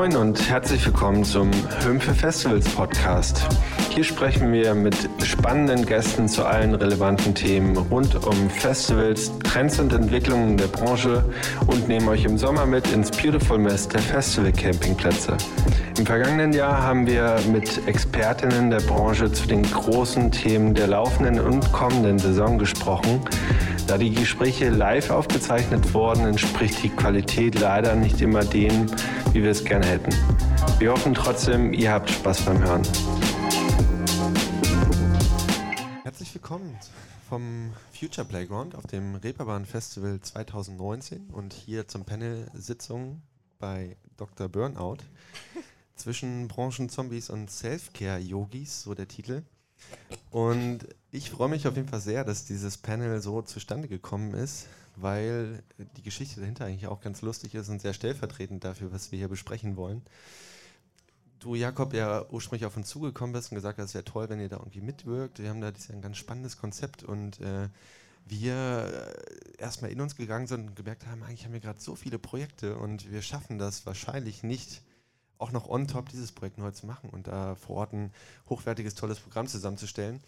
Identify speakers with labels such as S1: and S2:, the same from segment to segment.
S1: Moin und herzlich willkommen zum Hümpfe Festivals Podcast. Hier sprechen wir mit spannenden Gästen zu allen relevanten Themen rund um Festivals, Trends und Entwicklungen der Branche und nehmen euch im Sommer mit ins Beautiful Mess der Festival Campingplätze. Im vergangenen Jahr haben wir mit Expertinnen der Branche zu den großen Themen der laufenden und kommenden Saison gesprochen. Da die Gespräche live aufgezeichnet wurden, entspricht die Qualität leider nicht immer dem, wie wir es gerne hätten. Wir hoffen trotzdem, ihr habt Spaß beim Hören.
S2: Herzlich willkommen vom Future Playground auf dem Reeperbahn Festival 2019 und hier zum Panel-Sitzung bei Dr. Burnout zwischen Branchenzombies und Self-Care-Yogis, so der Titel. Und ich freue mich auf jeden Fall sehr, dass dieses Panel so zustande gekommen ist, weil die Geschichte dahinter eigentlich auch ganz lustig ist und sehr stellvertretend dafür, was wir hier besprechen wollen. Du, Jakob, ja ursprünglich auf uns zugekommen bist und gesagt hast, es wäre toll, wenn ihr da irgendwie mitwirkt. Wir haben da dieses ein ganz spannendes Konzept und äh, wir äh, erstmal in uns gegangen sind und gemerkt haben, eigentlich haben wir gerade so viele Projekte und wir schaffen das wahrscheinlich nicht auch noch on top dieses Projekt neu zu machen und da vor Ort ein hochwertiges, tolles Programm zusammenzustellen.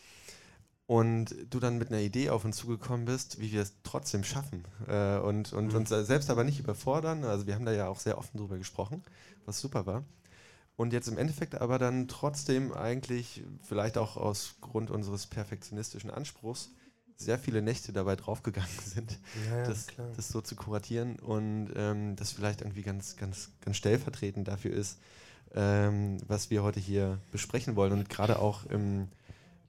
S2: Und du dann mit einer Idee auf uns zugekommen bist, wie wir es trotzdem schaffen äh, und, und mhm. uns selbst aber nicht überfordern. Also wir haben da ja auch sehr offen drüber gesprochen, was super war. Und jetzt im Endeffekt aber dann trotzdem eigentlich, vielleicht auch aus Grund unseres perfektionistischen Anspruchs, sehr viele Nächte dabei draufgegangen sind, ja, das, das, so zu kuratieren und ähm, das vielleicht irgendwie ganz, ganz, ganz stellvertretend dafür ist, ähm, was wir heute hier besprechen wollen. Und gerade auch im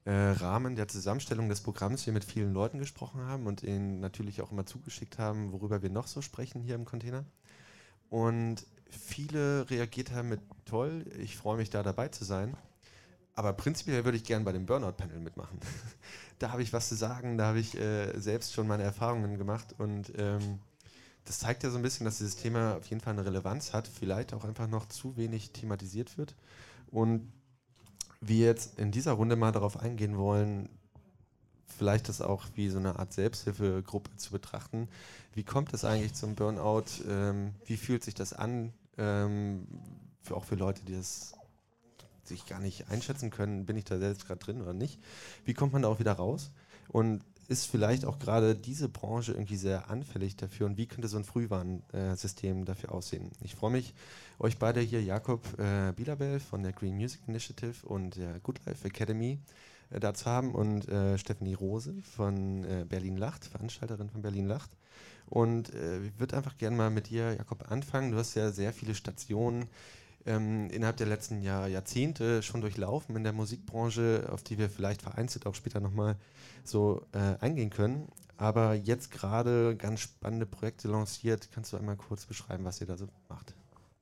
S2: äh, Rahmen der Zusammenstellung des Programms wir mit vielen Leuten gesprochen haben und ihnen natürlich auch immer zugeschickt haben, worüber wir noch so sprechen hier im Container. Und viele reagiert haben mit toll, ich freue mich da dabei zu sein. Aber prinzipiell würde ich gerne bei dem Burnout-Panel mitmachen. da habe ich was zu sagen, da habe ich äh, selbst schon meine Erfahrungen gemacht und ähm, das zeigt ja so ein bisschen, dass dieses Thema auf jeden Fall eine Relevanz hat, vielleicht auch einfach noch zu wenig thematisiert wird. Und wir jetzt in dieser Runde mal darauf eingehen wollen, vielleicht das auch wie so eine Art Selbsthilfegruppe zu betrachten. Wie kommt es eigentlich zum Burnout? Ähm, wie fühlt sich das an? Ähm, für, auch für Leute, die das sich gar nicht einschätzen können, bin ich da selbst gerade drin oder nicht. Wie kommt man da auch wieder raus? Und ist vielleicht auch gerade diese Branche irgendwie sehr anfällig dafür und wie könnte so ein Frühwarnsystem dafür aussehen? Ich freue mich, euch beide hier, Jakob äh, Bielabel von der Green Music Initiative und der Good Life Academy äh, da zu haben und äh, Stephanie Rose von äh, Berlin Lacht, Veranstalterin von Berlin Lacht. Und äh, ich würde einfach gerne mal mit dir, Jakob, anfangen. Du hast ja sehr viele Stationen ähm, innerhalb der letzten Jahr, Jahrzehnte schon durchlaufen in der Musikbranche, auf die wir vielleicht vereinzelt auch später nochmal so äh, eingehen können. Aber jetzt gerade ganz spannende Projekte lanciert. Kannst du einmal kurz beschreiben, was ihr da so macht?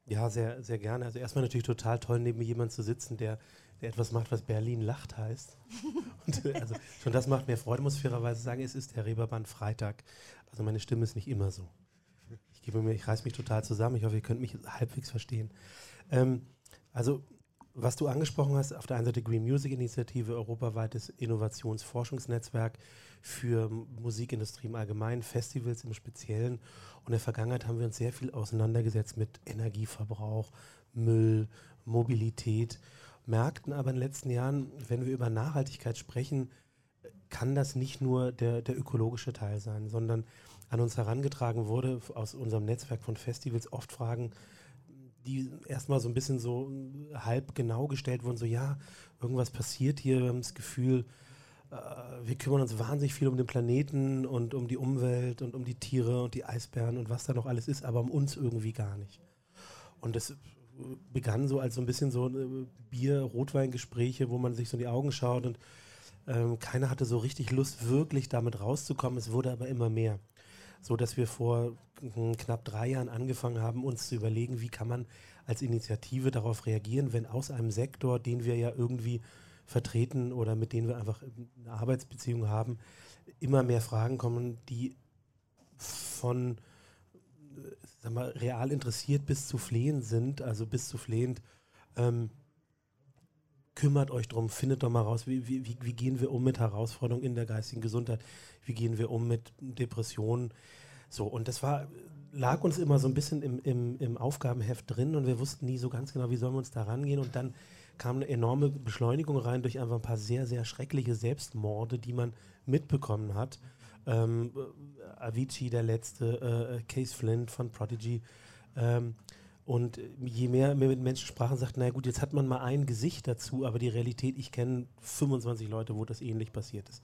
S3: Ja, sehr, sehr gerne. Also erstmal natürlich total toll, neben mir jemand zu sitzen, der, der etwas macht, was Berlin lacht heißt. Und, äh, also schon das macht mir Freude, muss fairerweise sagen. Es ist der Reeperbahn Freitag. Also meine Stimme ist nicht immer so. Ich gebe mir, ich reiß mich total zusammen. Ich hoffe, ihr könnt mich halbwegs verstehen. Ähm, also, was du angesprochen hast, auf der einen Seite Green Music Initiative, europaweites Innovationsforschungsnetzwerk für Musikindustrie im Allgemeinen, Festivals im Speziellen. Und in der Vergangenheit haben wir uns sehr viel auseinandergesetzt mit Energieverbrauch, Müll, Mobilität, merkten aber in den letzten Jahren, wenn wir über Nachhaltigkeit sprechen, kann das nicht nur der, der ökologische Teil sein, sondern an uns herangetragen wurde aus unserem Netzwerk von Festivals oft Fragen, die erstmal so ein bisschen so halb genau gestellt wurden, so ja, irgendwas passiert hier, wir haben das Gefühl, äh, wir kümmern uns wahnsinnig viel um den Planeten und um die Umwelt und um die Tiere und die Eisbären und was da noch alles ist, aber um uns irgendwie gar nicht. Und das begann so als so ein bisschen so äh, Bier-Rotwein-Gespräche, wo man sich so in die Augen schaut und ähm, keiner hatte so richtig Lust, wirklich damit rauszukommen. Es wurde aber immer mehr so dass wir vor hm, knapp drei Jahren angefangen haben, uns zu überlegen, wie kann man als Initiative darauf reagieren, wenn aus einem Sektor, den wir ja irgendwie vertreten oder mit denen wir einfach eine Arbeitsbeziehung haben, immer mehr Fragen kommen, die von sag mal, real interessiert bis zu flehend sind, also bis zu flehend. Ähm, kümmert euch drum, findet doch mal raus, wie, wie, wie gehen wir um mit Herausforderungen in der geistigen Gesundheit, wie gehen wir um mit Depressionen. So, und das war, lag uns immer so ein bisschen im, im, im Aufgabenheft drin und wir wussten nie so ganz genau, wie sollen wir uns da rangehen. Und dann kam eine enorme Beschleunigung rein durch einfach ein paar sehr, sehr schreckliche Selbstmorde, die man mitbekommen hat. Ähm, Avicii, der letzte, äh, Case Flint von Prodigy. Ähm, und je mehr wir mit Menschen sprachen, sagten, na gut, jetzt hat man mal ein Gesicht dazu, aber die Realität, ich kenne 25 Leute, wo das ähnlich passiert ist.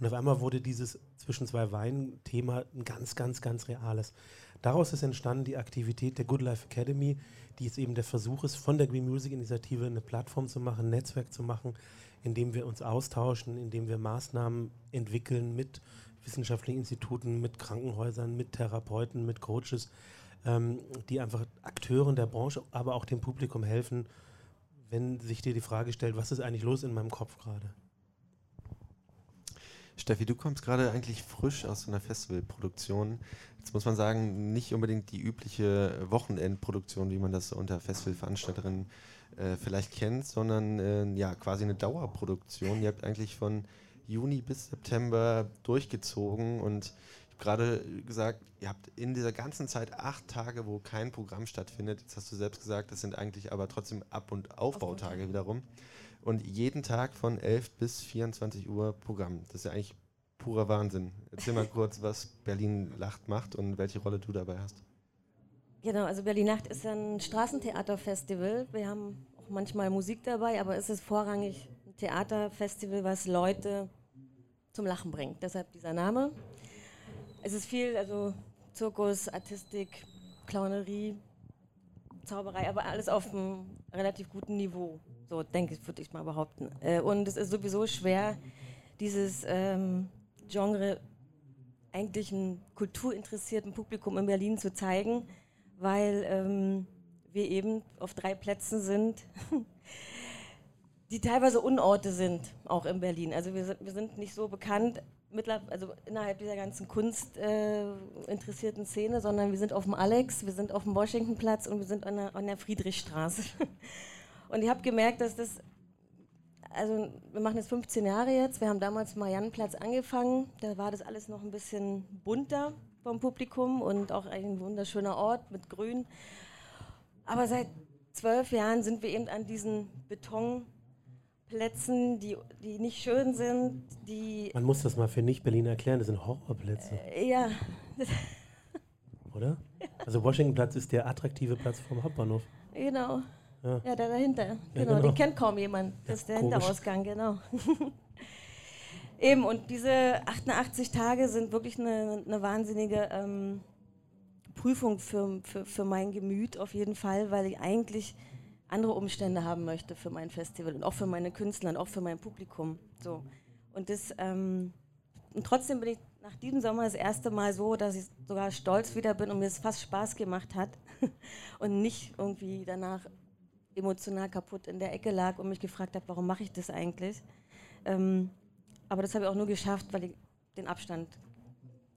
S3: Und auf einmal wurde dieses zwischen zwei Weinen-Thema ein ganz, ganz, ganz reales. Daraus ist entstanden die Aktivität der Good Life Academy, die jetzt eben der Versuch ist, von der Green Music Initiative eine Plattform zu machen, ein Netzwerk zu machen, in dem wir uns austauschen, in dem wir Maßnahmen entwickeln mit wissenschaftlichen Instituten, mit Krankenhäusern, mit Therapeuten, mit Coaches, ähm, die einfach Akteuren der Branche, aber auch dem Publikum helfen, wenn sich dir die Frage stellt, was ist eigentlich los in meinem Kopf gerade?
S2: Steffi, du kommst gerade eigentlich frisch aus einer Festivalproduktion. Jetzt muss man sagen, nicht unbedingt die übliche Wochenendproduktion, wie man das unter Festivalveranstalterinnen äh, vielleicht kennt, sondern äh, ja quasi eine Dauerproduktion. Ihr habt eigentlich von Juni bis September durchgezogen und gerade gesagt, ihr habt in dieser ganzen Zeit acht Tage, wo kein Programm stattfindet. Jetzt hast du selbst gesagt, das sind eigentlich aber trotzdem Ab- und Aufbautage wiederum. Und jeden Tag von 11 bis 24 Uhr Programm. Das ist ja eigentlich purer Wahnsinn. Erzähl mal kurz, was Berlin Lacht macht und welche Rolle du dabei hast.
S4: Genau, also Berlin Nacht ist ein Straßentheaterfestival. Wir haben auch manchmal Musik dabei, aber es ist vorrangig ein Theaterfestival, was Leute zum Lachen bringt. Deshalb dieser Name. Es ist viel, also Zirkus, Artistik, Clownerie, Zauberei, aber alles auf einem relativ guten Niveau. So denke ich, würde ich mal behaupten. Äh, und es ist sowieso schwer, dieses ähm, Genre eigentlich einem kulturinteressierten Publikum in Berlin zu zeigen, weil ähm, wir eben auf drei Plätzen sind, die teilweise Unorte sind, auch in Berlin. Also wir sind, wir sind nicht so bekannt, also innerhalb dieser ganzen kunstinteressierten äh, Szene, sondern wir sind auf dem Alex, wir sind auf dem Washingtonplatz und wir sind an der, an der Friedrichstraße. und ich habe gemerkt, dass das, also wir machen das 15 Jahre jetzt, wir haben damals am Mariannenplatz angefangen, da war das alles noch ein bisschen bunter vom Publikum und auch ein wunderschöner Ort mit Grün. Aber seit zwölf Jahren sind wir eben an diesen Beton Plätzen, die, die nicht schön sind, die.
S3: Man muss das mal für Nicht-Berliner erklären, das sind Horrorplätze.
S4: Äh, ja.
S3: Oder? Also Washingtonplatz ist der attraktive Platz vom Hauptbahnhof.
S4: Genau. Ja, ja der dahinter. Ja, genau. genau. Den kennt kaum jemand. Das ist der Komisch. Hinterausgang, genau. Eben, und diese 88 Tage sind wirklich eine, eine wahnsinnige ähm, Prüfung für, für, für mein Gemüt auf jeden Fall, weil ich eigentlich andere Umstände haben möchte für mein Festival und auch für meine Künstler und auch für mein Publikum. So. Und, das, ähm, und trotzdem bin ich nach diesem Sommer das erste Mal so, dass ich sogar stolz wieder bin und mir es fast Spaß gemacht hat und nicht irgendwie danach emotional kaputt in der Ecke lag und mich gefragt habe, warum mache ich das eigentlich. Ähm, aber das habe ich auch nur geschafft, weil ich den Abstand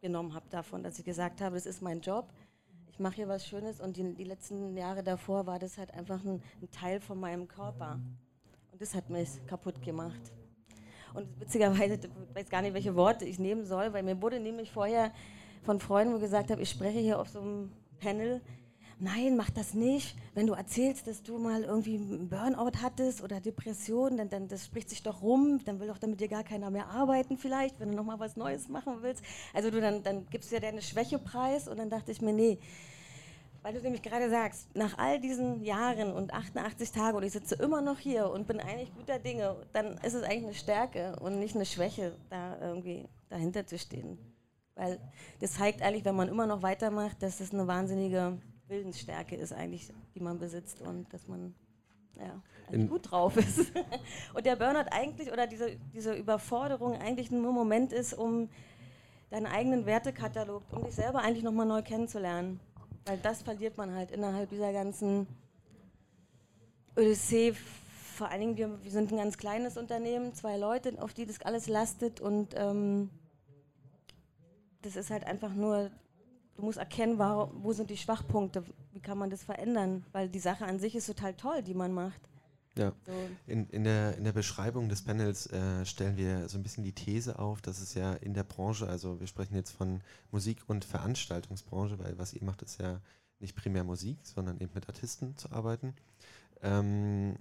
S4: genommen habe davon, dass ich gesagt habe, das ist mein Job mache hier was Schönes und die, die, letzten Jahre davor war das halt einfach ein, ein Teil von meinem Körper. Und das hat mich kaputt gemacht. Und witzigerweise, ich weiß gar nicht, welche Worte ich nehmen soll, weil mir wurde nämlich vorher von Freunden gesagt habe, ich spreche hier auf so einem Panel nein, mach das nicht. Wenn du erzählst, dass du mal irgendwie einen Burnout hattest oder Depression, dann, dann das spricht sich doch rum, dann will doch damit dir gar keiner mehr arbeiten vielleicht, wenn du nochmal was Neues machen willst. Also du dann, dann gibst du ja deine Schwäche preis und dann dachte ich mir, nee, weil du nämlich gerade sagst, nach all diesen Jahren und 88 Tagen und ich sitze immer noch hier und bin eigentlich guter Dinge, dann ist es eigentlich eine Stärke und nicht eine Schwäche, da irgendwie dahinter zu stehen. Weil das zeigt eigentlich, wenn man immer noch weitermacht, dass es eine wahnsinnige Willensstärke ist eigentlich, die man besitzt und dass man ja, gut drauf ist. und der Burnout eigentlich oder diese, diese Überforderung eigentlich nur ein Moment ist, um deinen eigenen Wertekatalog, um dich selber eigentlich nochmal neu kennenzulernen. Weil das verliert man halt innerhalb dieser ganzen Odyssee. Vor allen Dingen, wir, wir sind ein ganz kleines Unternehmen, zwei Leute, auf die das alles lastet und ähm, das ist halt einfach nur du musst erkennen, wo sind die Schwachpunkte, wie kann man das verändern, weil die Sache an sich ist total toll, die man macht.
S2: Ja. So. In, in, der, in der Beschreibung des Panels äh, stellen wir so ein bisschen die These auf, dass es ja in der Branche, also wir sprechen jetzt von Musik- und Veranstaltungsbranche, weil was ihr macht, ist ja nicht primär Musik, sondern eben mit Artisten zu arbeiten, ähm,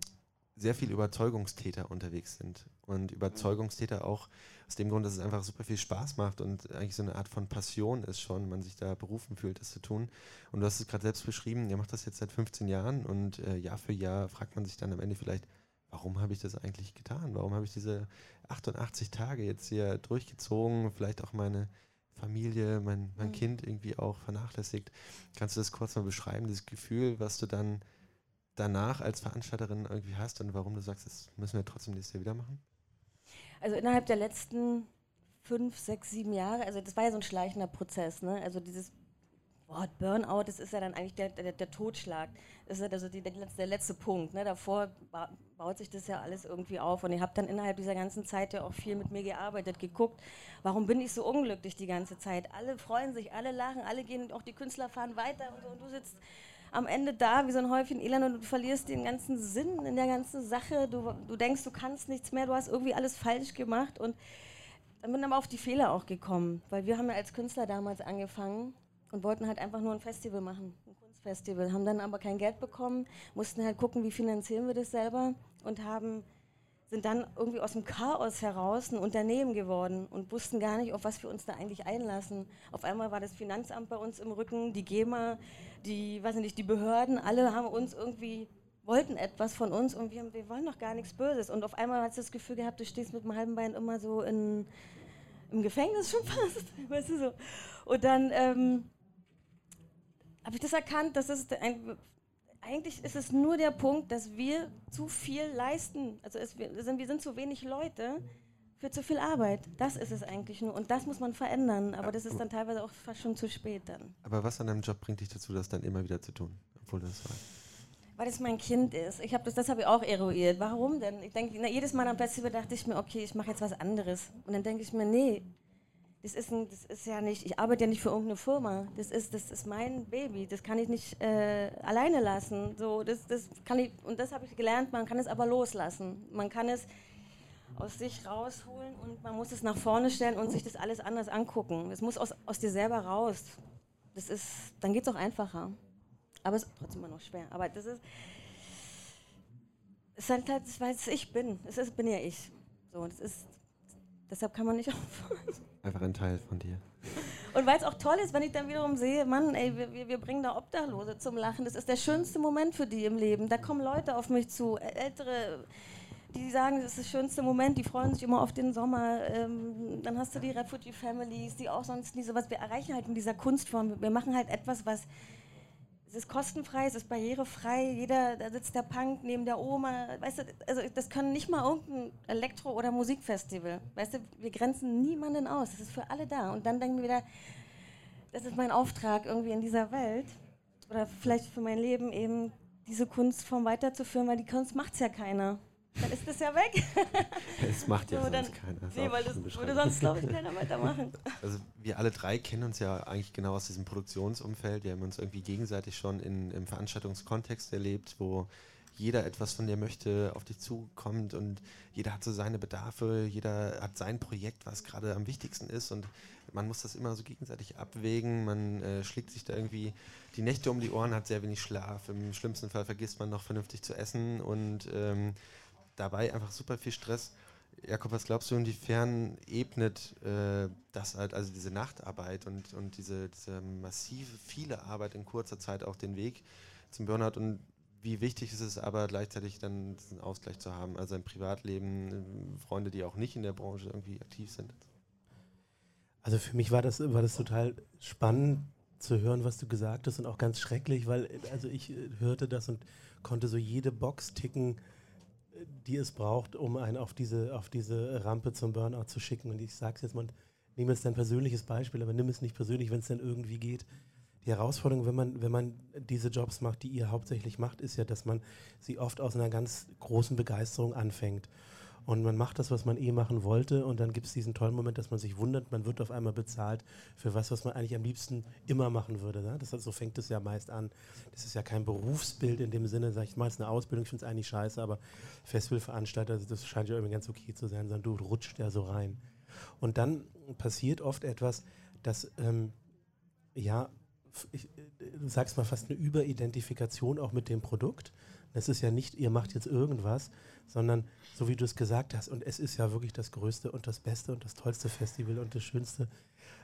S2: sehr viel Überzeugungstäter unterwegs sind. Und Überzeugungstäter auch aus dem Grund, dass es einfach super viel Spaß macht und eigentlich so eine Art von Passion ist schon, man sich da berufen fühlt, das zu tun. Und du hast es gerade selbst beschrieben, ihr macht das jetzt seit 15 Jahren und äh, Jahr für Jahr fragt man sich dann am Ende vielleicht, warum habe ich das eigentlich getan? Warum habe ich diese 88 Tage jetzt hier durchgezogen? Vielleicht auch meine Familie, mein, mein mhm. Kind irgendwie auch vernachlässigt. Kannst du das kurz mal beschreiben, dieses Gefühl, was du dann danach als Veranstalterin irgendwie hast und warum du sagst, das müssen wir trotzdem nächstes Jahr wieder machen?
S4: Also innerhalb der letzten fünf, sechs, sieben Jahre, also das war ja so ein schleichender Prozess, ne? Also dieses Wort Burnout, das ist ja dann eigentlich der, der, der Totschlag. Das ist ja also die, der, der letzte Punkt. Ne? Davor ba baut sich das ja alles irgendwie auf. Und ich habe dann innerhalb dieser ganzen Zeit ja auch viel mit mir gearbeitet, geguckt, warum bin ich so unglücklich die ganze Zeit? Alle freuen sich, alle lachen, alle gehen, auch die Künstler fahren weiter und so. Und du sitzt am Ende da wie so ein Häufchen Elend und du verlierst den ganzen Sinn in der ganzen Sache. Du, du denkst, du kannst nichts mehr, du hast irgendwie alles falsch gemacht. Und dann bin aber auf die Fehler auch gekommen, weil wir haben ja als Künstler damals angefangen und wollten halt einfach nur ein Festival machen, ein Kunstfestival, haben dann aber kein Geld bekommen, mussten halt gucken, wie finanzieren wir das selber und haben sind dann irgendwie aus dem Chaos heraus ein Unternehmen geworden und wussten gar nicht, auf was wir uns da eigentlich einlassen. Auf einmal war das Finanzamt bei uns im Rücken, die GEMA, die, weiß nicht, die Behörden, alle haben uns irgendwie, wollten etwas von uns und wir, wir wollen doch gar nichts Böses. Und auf einmal hat du das Gefühl gehabt, du stehst mit dem halben Bein immer so in, im Gefängnis schon fast, weißt du so. Und dann ähm, habe ich das erkannt, dass es ein eigentlich ist es nur der Punkt, dass wir zu viel leisten. Also es, wir, sind, wir sind zu wenig Leute für zu viel Arbeit. Das ist es eigentlich nur. Und das muss man verändern. Aber das ist dann teilweise auch fast schon zu spät dann.
S2: Aber was an deinem Job bringt dich dazu, das dann immer wieder zu tun? Obwohl das war.
S4: Weil das mein Kind ist. Ich das, das habe ich auch eruiert. Warum denn? Ich denke, jedes Mal am Festival dachte ich mir, okay, ich mache jetzt was anderes. Und dann denke ich mir, nee, das ist, ein, das ist ja nicht, ich arbeite ja nicht für irgendeine Firma. Das ist, das ist mein Baby. Das kann ich nicht äh, alleine lassen. So, das, das kann ich, und das habe ich gelernt, man kann es aber loslassen. Man kann es aus sich rausholen und man muss es nach vorne stellen und sich das alles anders angucken. Es muss aus, aus dir selber raus. Das ist, dann geht es auch einfacher. Aber es ist trotzdem immer noch schwer. Aber das ist, es ist halt, weil es ich bin. Es ist, bin ja ich. So, das ist, deshalb kann man nicht aufhören.
S2: Einfach ein Teil von dir.
S4: Und weil es auch toll ist, wenn ich dann wiederum sehe, Mann, ey, wir, wir bringen da Obdachlose zum Lachen. Das ist der schönste Moment für die im Leben. Da kommen Leute auf mich zu, ältere, die sagen, das ist der schönste Moment, die freuen sich immer auf den Sommer. Ähm, dann hast du die Refugee Families, die auch sonst nie so was. Wir erreichen halt in dieser Kunstform. Wir machen halt etwas, was es ist kostenfrei, es ist barrierefrei, jeder, da sitzt der Punk neben der Oma, weißt du, also das kann nicht mal irgendein Elektro- oder Musikfestival, weißt du, wir grenzen niemanden aus, es ist für alle da. Und dann denken wir wieder, das ist mein Auftrag irgendwie in dieser Welt. Oder vielleicht für mein Leben eben diese Kunstform weiterzuführen, weil die Kunst macht es ja keiner dann ist das ja weg.
S2: Es macht ja so, sonst keiner.
S4: Nee, weil das würde sonst, glaube ich, keiner weitermachen.
S2: Also wir alle drei kennen uns ja eigentlich genau aus diesem Produktionsumfeld. Wir haben uns irgendwie gegenseitig schon in, im Veranstaltungskontext erlebt, wo jeder etwas von dir möchte, auf dich zukommt und jeder hat so seine Bedarfe, jeder hat sein Projekt, was gerade am wichtigsten ist und man muss das immer so gegenseitig abwägen. Man äh, schlägt sich da irgendwie die Nächte um die Ohren, hat sehr wenig Schlaf. Im schlimmsten Fall vergisst man noch vernünftig zu essen und ähm, dabei einfach super viel Stress. Jakob, was glaubst du, inwiefern ebnet äh, das halt, also diese Nachtarbeit und, und diese, diese massive, viele Arbeit in kurzer Zeit auch den Weg zum Burnout und wie wichtig ist es aber gleichzeitig dann diesen Ausgleich zu haben, also ein Privatleben, Freunde, die auch nicht in der Branche irgendwie aktiv sind?
S3: Also für mich war das, war das total spannend zu hören, was du gesagt hast und auch ganz schrecklich, weil also ich äh, hörte das und konnte so jede Box ticken, die es braucht, um einen auf diese, auf diese Rampe zum Burnout zu schicken. Und ich sage es jetzt mal, nehme jetzt ein persönliches Beispiel, aber nimm es nicht persönlich, wenn es denn irgendwie geht. Die Herausforderung, wenn man, wenn man diese Jobs macht, die ihr hauptsächlich macht, ist ja, dass man sie oft aus einer ganz großen Begeisterung anfängt. Und man macht das, was man eh machen wollte und dann gibt es diesen tollen Moment, dass man sich wundert, man wird auf einmal bezahlt für was, was man eigentlich am liebsten immer machen würde. Ne? Das, so fängt es ja meist an. Das ist ja kein Berufsbild in dem Sinne, sag ich mal, es ist eine Ausbildung, ich finde es eigentlich scheiße, aber Festivalveranstalter, das scheint ja irgendwie ganz okay zu sein, sondern du rutscht ja so rein. Und dann passiert oft etwas, dass, ähm, ja, ich, du sagst mal fast eine Überidentifikation auch mit dem Produkt. Es ist ja nicht, ihr macht jetzt irgendwas, sondern so wie du es gesagt hast, und es ist ja wirklich das größte und das beste und das tollste Festival und das schönste.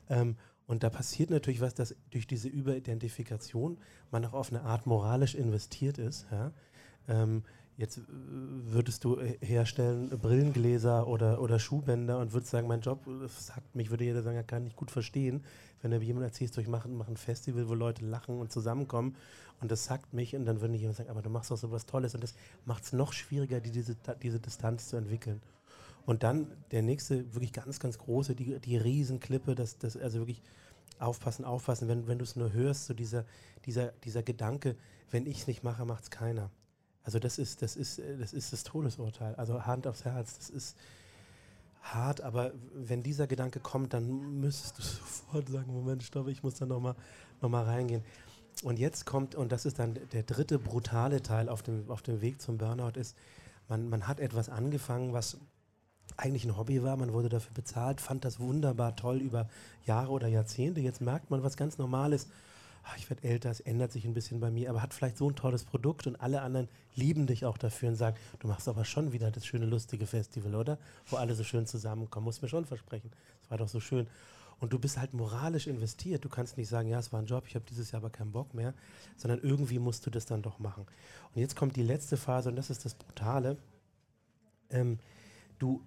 S3: Ähm, und da passiert natürlich was, dass durch diese Überidentifikation man auch auf eine Art moralisch investiert ist. Ja? Ähm, Jetzt äh, würdest du äh, herstellen Brillengläser oder, oder Schuhbänder und würdest sagen, mein Job sagt mich, würde jeder sagen, er kann nicht gut verstehen, wenn du jemand erzählst, ich mache, mache ein Festival, wo Leute lachen und zusammenkommen und das sagt mich und dann würde jemand sagen, aber du machst doch so was Tolles und das macht es noch schwieriger, die, diese, diese Distanz zu entwickeln. Und dann der nächste, wirklich ganz, ganz große, die, die Riesenklippe, das, das, also wirklich aufpassen, aufpassen, wenn, wenn du es nur hörst, so dieser, dieser, dieser Gedanke, wenn ich es nicht mache, macht es keiner. Also das ist, das ist, äh, das ist das Todesurteil. Also Hand aufs Herz, das ist hart, aber wenn dieser Gedanke kommt, dann müsstest du sofort sagen, Moment, stopp, ich muss da nochmal noch mal reingehen. Und jetzt kommt, und das ist dann der dritte brutale Teil auf dem, auf dem Weg zum Burnout, ist, man, man hat etwas angefangen, was eigentlich ein Hobby war, man wurde dafür bezahlt, fand das wunderbar toll über Jahre oder Jahrzehnte. Jetzt merkt man was ganz Normales ich werde älter, es ändert sich ein bisschen bei mir, aber hat vielleicht so ein tolles Produkt und alle anderen lieben dich auch dafür und sagen, du machst aber schon wieder das schöne, lustige Festival, oder? Wo alle so schön zusammenkommen, muss mir schon versprechen. Das war doch so schön. Und du bist halt moralisch investiert. Du kannst nicht sagen, ja, es war ein Job, ich habe dieses Jahr aber keinen Bock mehr, sondern irgendwie musst du das dann doch machen. Und jetzt kommt die letzte Phase und das ist das Brutale. Ähm, du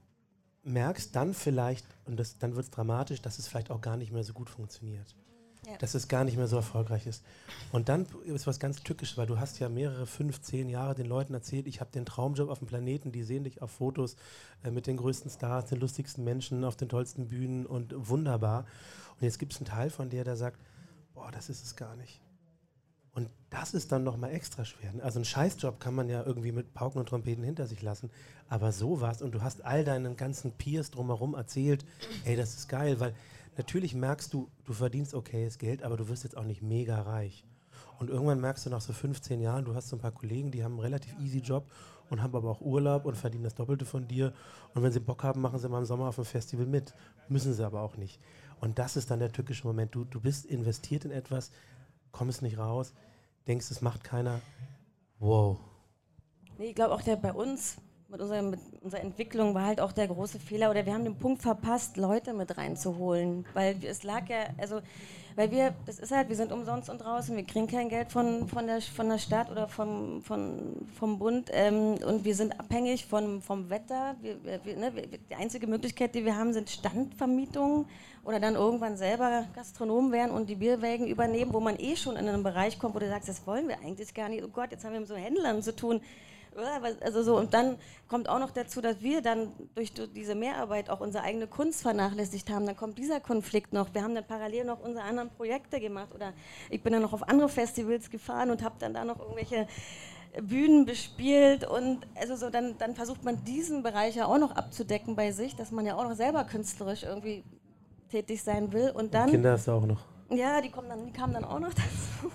S3: merkst dann vielleicht, und das, dann wird es dramatisch, dass es vielleicht auch gar nicht mehr so gut funktioniert dass es gar nicht mehr so erfolgreich ist. Und dann ist was ganz Tückisches, weil du hast ja mehrere, fünf, zehn Jahre den Leuten erzählt, ich habe den Traumjob auf dem Planeten, die sehen dich auf Fotos äh, mit den größten Stars, den lustigsten Menschen auf den tollsten Bühnen und wunderbar. Und jetzt gibt es einen Teil von dir, der sagt, boah, das ist es gar nicht. Und das ist dann nochmal extra schwer. Also einen Scheißjob kann man ja irgendwie mit Pauken und Trompeten hinter sich lassen. Aber sowas, und du hast all deinen ganzen Peers drumherum erzählt, ey, das ist geil, weil natürlich merkst du, du verdienst okayes Geld, aber du wirst jetzt auch nicht mega reich. Und irgendwann merkst du nach so 15 Jahren, du hast so ein paar Kollegen, die haben einen relativ easy Job und haben aber auch Urlaub und verdienen das Doppelte von dir. Und wenn sie Bock haben, machen sie mal im Sommer auf dem Festival mit. Müssen sie aber auch nicht. Und das ist dann der tückische Moment. Du, du bist investiert in etwas, kommst nicht raus, denkst, es macht keiner. Wow.
S4: Nee, ich glaube auch der bei uns mit unserer, mit unserer Entwicklung war halt auch der große Fehler oder wir haben den Punkt verpasst, Leute mit reinzuholen, weil es lag ja, also weil wir, das ist halt, wir sind umsonst und draußen, wir kriegen kein Geld von, von, der, von der Stadt oder vom, von, vom Bund ähm, und wir sind abhängig von, vom Wetter. Wir, wir, ne, die einzige Möglichkeit, die wir haben, sind Standvermietungen oder dann irgendwann selber Gastronomen werden und die Bierwägen übernehmen, wo man eh schon in einen Bereich kommt, wo du sagst, das wollen wir eigentlich gar nicht. Oh Gott, jetzt haben wir mit so Händlern zu tun also so, und dann kommt auch noch dazu, dass wir dann durch diese Mehrarbeit auch unsere eigene Kunst vernachlässigt haben. Dann kommt dieser Konflikt noch. Wir haben dann parallel noch unsere anderen Projekte gemacht oder ich bin dann noch auf andere Festivals gefahren und habe dann da noch irgendwelche Bühnen bespielt und also so dann, dann versucht man diesen Bereich ja auch noch abzudecken bei sich, dass man ja auch noch selber künstlerisch irgendwie tätig sein will und dann
S3: Kinder hast du auch noch.
S4: Ja, die kommen dann, die kamen dann auch noch dazu.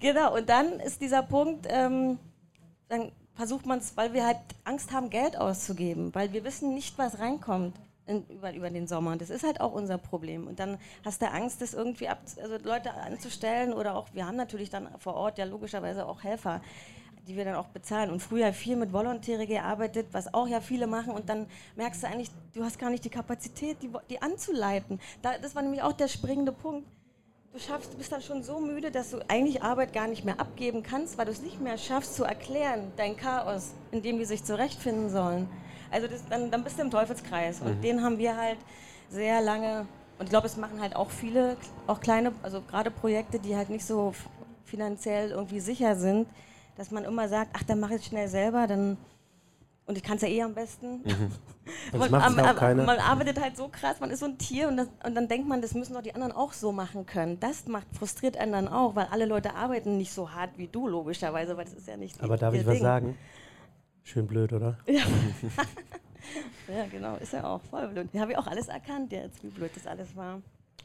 S4: genau und dann ist dieser Punkt. Ähm, dann versucht man es, weil wir halt Angst haben, Geld auszugeben, weil wir wissen nicht, was reinkommt in, über, über den Sommer. Und das ist halt auch unser Problem. Und dann hast du Angst, das irgendwie ab, also Leute anzustellen oder auch, wir haben natürlich dann vor Ort ja logischerweise auch Helfer, die wir dann auch bezahlen. Und früher viel mit Volontäre gearbeitet, was auch ja viele machen. Und dann merkst du eigentlich, du hast gar nicht die Kapazität, die, die anzuleiten. Da, das war nämlich auch der springende Punkt du schaffst, du bist dann schon so müde, dass du eigentlich Arbeit gar nicht mehr abgeben kannst, weil du es nicht mehr schaffst zu erklären, dein Chaos, in dem die sich zurechtfinden sollen. Also das, dann, dann bist du im Teufelskreis. Und mhm. den haben wir halt sehr lange, und ich glaube, es machen halt auch viele, auch kleine, also gerade Projekte, die halt nicht so finanziell irgendwie sicher sind, dass man immer sagt, ach, dann mache ich es schnell selber, dann und ich kann es ja eh am besten. Mhm.
S3: Das man, auch keiner.
S4: man arbeitet halt so krass, man ist so ein Tier und, das, und dann denkt man, das müssen doch die anderen auch so machen können. Das macht, frustriert einen dann auch, weil alle Leute arbeiten nicht so hart wie du, logischerweise, weil das ist ja nicht
S3: Aber darf ich Ding. was sagen? Schön blöd, oder? Ja.
S4: ja, genau, ist ja auch voll blöd. Da habe ich auch alles erkannt jetzt, wie blöd das alles war.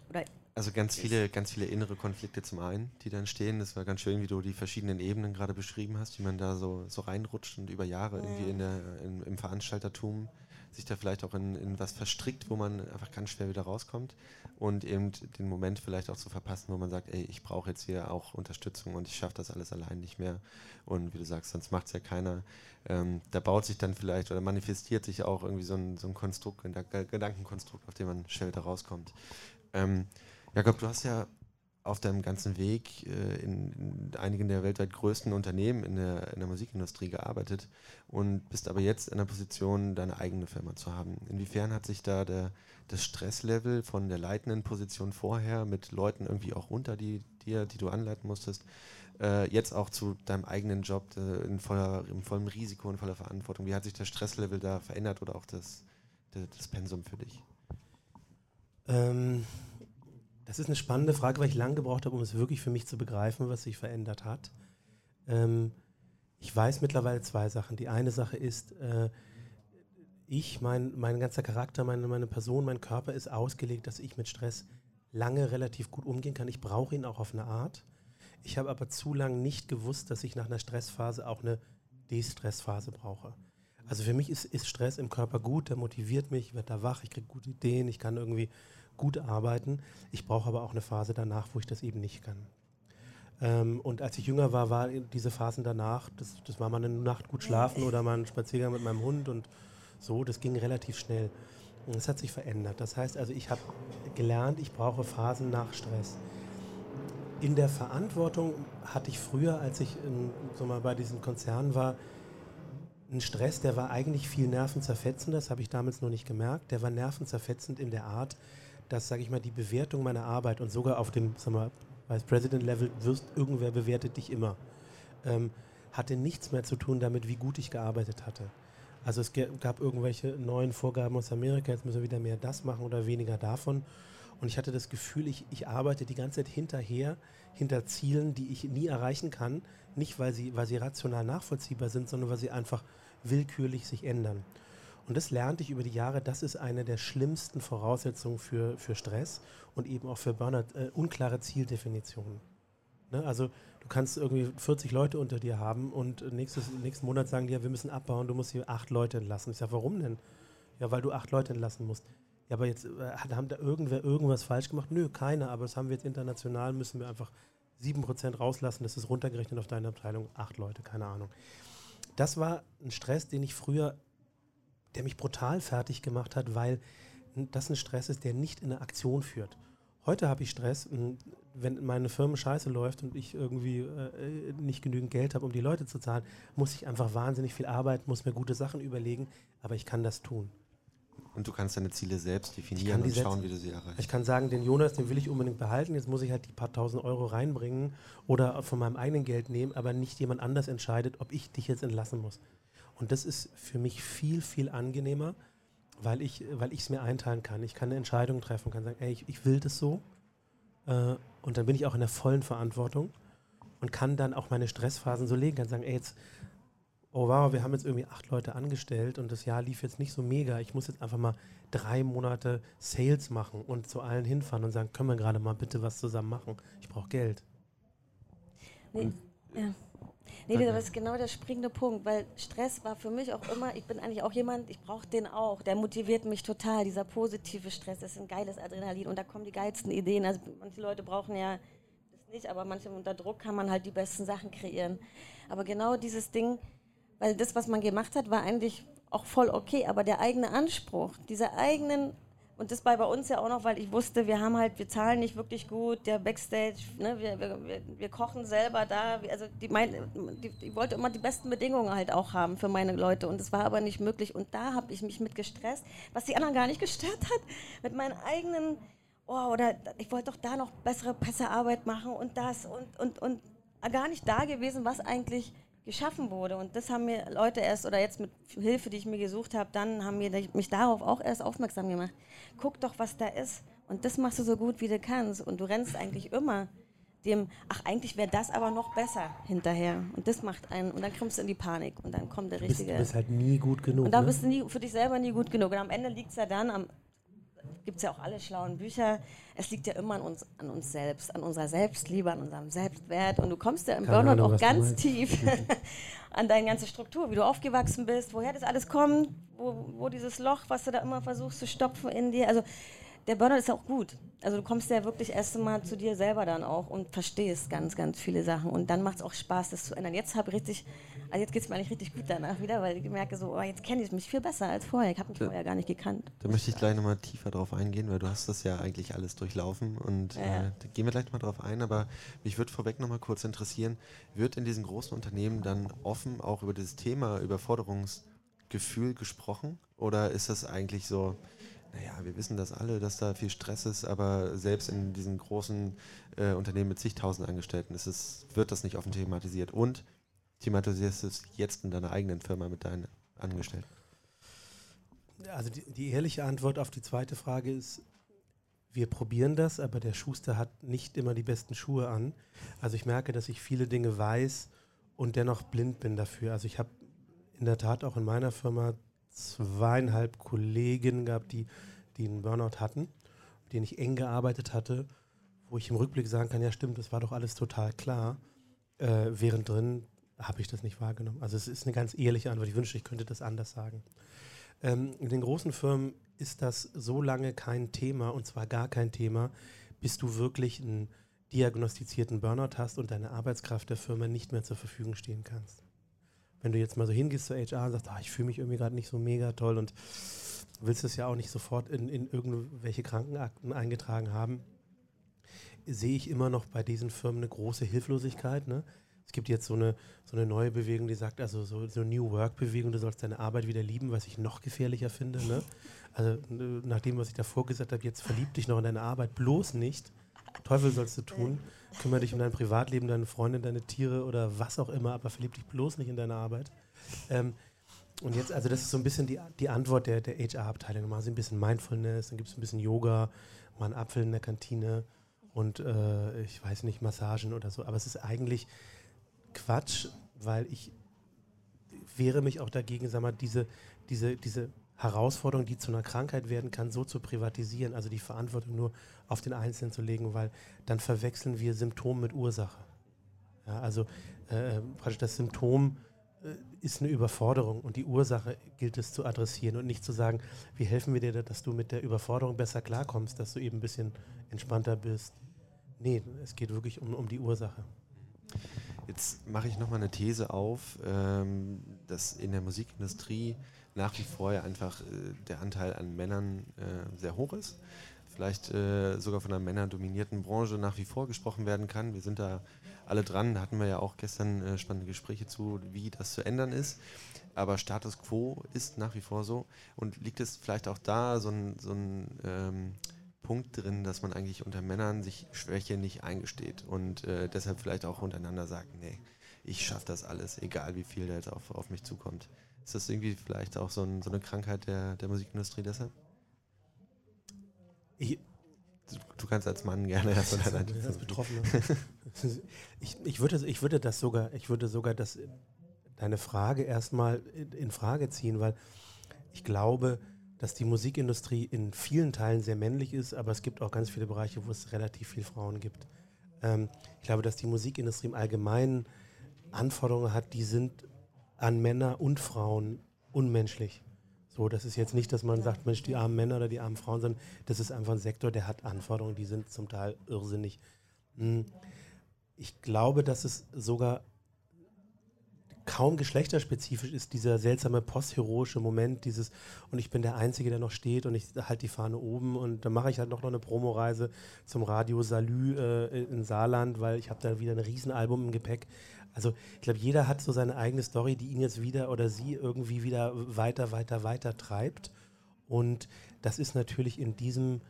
S2: Oder also ganz viele, ganz viele innere Konflikte zum einen, die dann stehen. Das war ganz schön, wie du die verschiedenen Ebenen gerade beschrieben hast, wie man da so, so reinrutscht und über Jahre ja. irgendwie in der, in, im Veranstaltertum sich da vielleicht auch in, in was verstrickt, wo man einfach ganz schwer wieder rauskommt und eben den Moment vielleicht auch zu verpassen, wo man sagt, ey, ich brauche jetzt hier auch Unterstützung und ich schaffe das alles allein nicht mehr. Und wie du sagst, sonst macht es ja keiner. Ähm, da baut sich dann vielleicht oder manifestiert sich auch irgendwie so ein, so ein Konstrukt, ein Gedankenkonstrukt, auf dem man schnell wieder rauskommt. Ähm, Jakob, du hast ja auf deinem ganzen Weg äh, in, in, einigen der weltweit größten Unternehmen in der, in der Musikindustrie gearbeitet und bist aber jetzt in der Position, deine eigene Firma zu haben. Inwiefern hat sich da der, das Stresslevel von der leitenden Position vorher mit Leuten irgendwie auch unter die, dir, die du anleiten musstest, äh, jetzt auch zu deinem eigenen Job äh, in, voller, in vollem Risiko und voller Verantwortung? Wie hat sich das Stresslevel da verändert oder auch das, das, das Pensum für dich?
S3: Ähm, das ist eine spannende Frage, weil ich lange gebraucht habe, um es wirklich für mich zu begreifen, was sich verändert hat. Ähm, ich weiß mittlerweile zwei Sachen. Die eine Sache ist, äh, ich, mein, mein ganzer Charakter, meine, meine Person, mein Körper ist ausgelegt, dass ich mit Stress lange relativ gut umgehen kann. Ich brauche ihn auch auf eine Art. Ich habe aber zu lange nicht gewusst, dass ich nach einer Stressphase auch eine Destressphase brauche. Also für mich ist, ist Stress im Körper gut, der motiviert mich, ich werde da wach, ich kriege gute Ideen, ich kann irgendwie gut arbeiten. Ich brauche aber auch eine Phase danach, wo ich das eben nicht kann. Ähm, und als ich jünger war, war diese Phasen danach, das, das war mal eine Nacht gut schlafen oder mal ein Spaziergang mit meinem Hund und so, das ging relativ schnell. Und das hat sich verändert. Das heißt also, ich habe gelernt, ich brauche Phasen nach Stress. In der Verantwortung hatte ich früher, als ich in, so mal bei diesem Konzern war, einen Stress, der war eigentlich viel nervenzerfetzend, das habe ich damals noch nicht gemerkt. Der war nervenzerfetzend in der Art, dass, sage ich mal, die Bewertung meiner Arbeit und sogar auf dem, sag mal, Vice President Level wirst, irgendwer bewertet dich immer, ähm, hatte nichts mehr zu tun damit, wie gut ich gearbeitet hatte. Also es gab irgendwelche neuen Vorgaben aus Amerika, jetzt müssen wir wieder mehr das machen oder weniger davon. Und ich hatte das Gefühl, ich, ich arbeite die ganze Zeit hinterher, hinter Zielen, die ich nie erreichen kann. Nicht, weil sie, weil sie rational nachvollziehbar sind, sondern weil sie einfach willkürlich sich ändern. Und das lernte ich über die Jahre, das ist eine der schlimmsten Voraussetzungen für, für Stress und eben auch für Burnout, äh, unklare Zieldefinitionen. Ne? Also du kannst irgendwie 40 Leute unter dir haben und nächstes, nächsten Monat sagen die, ja, wir müssen abbauen, du musst hier acht Leute entlassen. Ich sage, warum denn? Ja, weil du acht Leute entlassen musst. Ja, aber jetzt äh, haben da irgendwer irgendwas falsch gemacht? Nö, keiner, aber das haben wir jetzt international, müssen wir einfach 7% rauslassen, das ist runtergerechnet auf deine Abteilung, acht Leute, keine Ahnung. Das war ein Stress, den ich früher der mich brutal fertig gemacht hat, weil das ein Stress ist, der nicht in eine Aktion führt. Heute habe ich Stress, wenn meine Firma scheiße läuft und ich irgendwie äh, nicht genügend Geld habe, um die Leute zu zahlen, muss ich einfach wahnsinnig viel arbeiten, muss mir gute Sachen überlegen, aber ich kann das tun.
S2: Und du kannst deine Ziele selbst definieren und schauen, wie du sie erreichst.
S3: Ich kann sagen, den Jonas, den will ich unbedingt behalten, jetzt muss ich halt die paar tausend Euro reinbringen oder von meinem eigenen Geld nehmen, aber nicht jemand anders entscheidet, ob ich dich jetzt entlassen muss. Und das ist für mich viel, viel angenehmer, weil ich weil es mir einteilen kann. Ich kann eine Entscheidung treffen, kann sagen, ey, ich, ich will das so. Äh, und dann bin ich auch in der vollen Verantwortung und kann dann auch meine Stressphasen so legen, kann sagen, ey, jetzt, oh wow, wir haben jetzt irgendwie acht Leute angestellt und das Jahr lief jetzt nicht so mega. Ich muss jetzt einfach mal drei Monate Sales machen und zu allen hinfahren und sagen, können wir gerade mal bitte was zusammen machen? Ich brauche Geld.
S4: Nee, ja. Nee, das ist genau der springende Punkt, weil Stress war für mich auch immer, ich bin eigentlich auch jemand, ich brauche den auch, der motiviert mich total, dieser positive Stress, das ist ein geiles Adrenalin und da kommen die geilsten Ideen. Also manche Leute brauchen ja das nicht, aber manchmal unter Druck kann man halt die besten Sachen kreieren. Aber genau dieses Ding, weil das, was man gemacht hat, war eigentlich auch voll okay, aber der eigene Anspruch, diese eigenen und das war bei uns ja auch noch, weil ich wusste, wir haben halt, wir zahlen nicht wirklich gut, der Backstage, ne, wir, wir, wir kochen selber da. Also die, mein, die, die wollte immer die besten Bedingungen halt auch haben für meine Leute und das war aber nicht möglich. Und da habe ich mich mit gestresst, was die anderen gar nicht gestört hat, mit meinen eigenen, oh, oder ich wollte doch da noch bessere Pressearbeit machen und das und, und, und gar nicht da gewesen, was eigentlich geschaffen wurde. Und das haben mir Leute erst, oder jetzt mit Hilfe, die ich mir gesucht habe, dann haben mir mich darauf auch erst aufmerksam gemacht. Guck doch, was da ist. Und das machst du so gut, wie du kannst. Und du rennst eigentlich immer dem, ach, eigentlich wäre das aber noch besser hinterher. Und das macht einen, und dann kommst du in die Panik und dann kommt der
S3: du
S4: richtige.
S3: Bist, du bist halt nie gut genug.
S4: Und da
S3: ne?
S4: bist du nie, für dich selber nie gut genug. Und am Ende liegt es ja dann, am, gibt es ja auch alle schlauen Bücher, es liegt ja immer an uns, an uns selbst, an unserer Selbstliebe, an unserem Selbstwert. Und du kommst ja im
S3: Keine
S4: Burnout
S3: Ahnung,
S4: auch ganz tief an deine ganze Struktur, wie du aufgewachsen bist, woher das alles kommt, wo, wo dieses Loch, was du da immer versuchst zu stopfen in dir. Also der Burnout ist auch gut. Also du kommst ja wirklich erst einmal zu dir selber dann auch und verstehst ganz, ganz viele Sachen. Und dann macht es auch Spaß, das zu ändern. Jetzt habe ich richtig, also jetzt geht es mir eigentlich richtig gut danach wieder, weil ich merke so, oh, jetzt kenne ich mich viel besser als vorher. Ich habe mich
S2: Ja.
S4: vorher gar nicht gekannt.
S2: Da möchte ich gleich nochmal tiefer drauf eingehen, weil du hast das ja eigentlich alles durchlaufen und
S4: Ja.
S2: äh, da gehen wir gleich mal drauf ein, aber mich würde vorweg nochmal kurz interessieren, wird in diesen großen Unternehmen dann offen auch über dieses Thema Überforderungsgefühl gesprochen oder ist das eigentlich so, naja, wir wissen das alle, dass da viel Stress ist, aber selbst in diesen großen äh, Unternehmen mit zigtausend Angestellten ist es, wird das nicht offen thematisiert und thematisierst du es jetzt in deiner eigenen Firma mit deinen Angestellten?
S3: Also die, die ehrliche Antwort auf die zweite Frage ist, wir probieren das, aber der Schuster hat nicht immer die besten Schuhe an. Also ich merke, dass ich viele Dinge weiß und dennoch blind bin dafür. Also ich habe in der Tat auch in meiner Firma zweieinhalb Kollegen gehabt, die, die einen Burnout hatten, mit denen ich eng gearbeitet hatte, wo ich im Rückblick sagen kann, ja stimmt, das war doch alles total klar. Äh, während drin habe ich das nicht wahrgenommen. Also es ist eine ganz ehrliche Antwort. Ich wünschte, ich könnte das anders sagen. Ähm, in den großen Firmen ist das so lange kein Thema und zwar gar kein Thema, bis du wirklich einen diagnostizierten Burnout hast und deine Arbeitskraft der Firma nicht mehr zur Verfügung stehen kannst. Wenn du jetzt mal so hingehst zur HR und sagst, ah, ich fühle mich irgendwie gerade nicht so mega toll und willst es ja auch nicht sofort in, in irgendwelche Krankenakten eingetragen haben, sehe ich immer noch bei diesen Firmen eine große Hilflosigkeit. Ne? Es gibt jetzt so eine, so eine neue Bewegung, die sagt, also so, so New Work-Bewegung, du sollst deine Arbeit wieder lieben, was ich noch gefährlicher finde. Ne? Also nach dem, was ich davor gesagt habe, jetzt verlieb dich noch in deine Arbeit, bloß nicht. Teufel sollst du tun. Kümmere dich um dein Privatleben, deine Freundin, deine Tiere oder was auch immer, aber verlieb dich bloß nicht in deine Arbeit. Ähm, und jetzt, also das ist so ein bisschen die, die Antwort der, der HR-Abteilung. Mal so ein bisschen Mindfulness, dann gibt es ein bisschen Yoga, mal einen Apfel in der Kantine und äh, ich weiß nicht, Massagen oder so. Aber es ist eigentlich Quatsch, weil ich wehre mich auch dagegen, sag mal, diese, diese, diese Herausforderung, die zu einer Krankheit werden kann, so zu privatisieren, also die Verantwortung nur auf den Einzelnen zu legen, weil dann verwechseln wir Symptom mit Ursache. Ja, also äh, praktisch das Symptom äh, ist eine Überforderung und die Ursache gilt es zu adressieren und nicht zu sagen, wie helfen wir dir, da, dass du mit der Überforderung besser klarkommst, dass du eben ein bisschen entspannter bist. Nee, es geht wirklich um, um die Ursache.
S2: Jetzt mache ich nochmal eine These auf, ähm, dass in der Musikindustrie nach wie vor ja einfach äh, der Anteil an Männern äh, sehr hoch ist. Vielleicht äh, sogar von einer männerdominierten Branche nach wie vor gesprochen werden kann. Wir sind da alle dran, da hatten wir ja auch gestern äh, spannende Gespräche zu, wie das zu ändern ist. Aber Status quo ist nach wie vor so. Und liegt es vielleicht auch da so ein, so ein ähm, Punkt drin, dass man eigentlich unter Männern sich Schwäche nicht eingesteht und äh, deshalb vielleicht auch untereinander sagt, nee, ich schaffe das alles, egal wie viel da jetzt auf, auf mich zukommt. Ist das irgendwie vielleicht auch so, ein, so eine Krankheit der, der Musikindustrie deshalb?
S3: Ich,
S2: Du, kannst als Mann gerne mal deine
S3: als Betroffener. ich, ich, würde, ich würde das sogar, ich würde sogar das, deine Frage erstmal in, in Frage ziehen, weil ich glaube, dass die Musikindustrie in vielen Teilen sehr männlich ist, aber es gibt auch ganz viele Bereiche, wo es relativ viel Frauen gibt. Ähm, ich glaube, dass die Musikindustrie im Allgemeinen Anforderungen hat, die sind an Männer und Frauen unmenschlich. So, das ist jetzt nicht, dass man sagt, Mensch, die armen Männer oder die armen Frauen, sondern das ist einfach ein Sektor, der hat Anforderungen, die sind zum Teil irrsinnig. Hm. Ich glaube, dass es sogar kaum geschlechterspezifisch ist, dieser seltsame postheroische Moment, dieses und ich bin der Einzige, der noch steht und ich halte die Fahne oben und dann mache ich halt noch, noch eine Promoreise zum Radio Salü äh, in Saarland, weil ich habe da wieder ein Riesenalbum im Gepäck. Also ich glaube, jeder hat so seine eigene Story, die ihn jetzt wieder oder sie irgendwie wieder weiter, weiter, weiter treibt. Und das ist natürlich in diesem,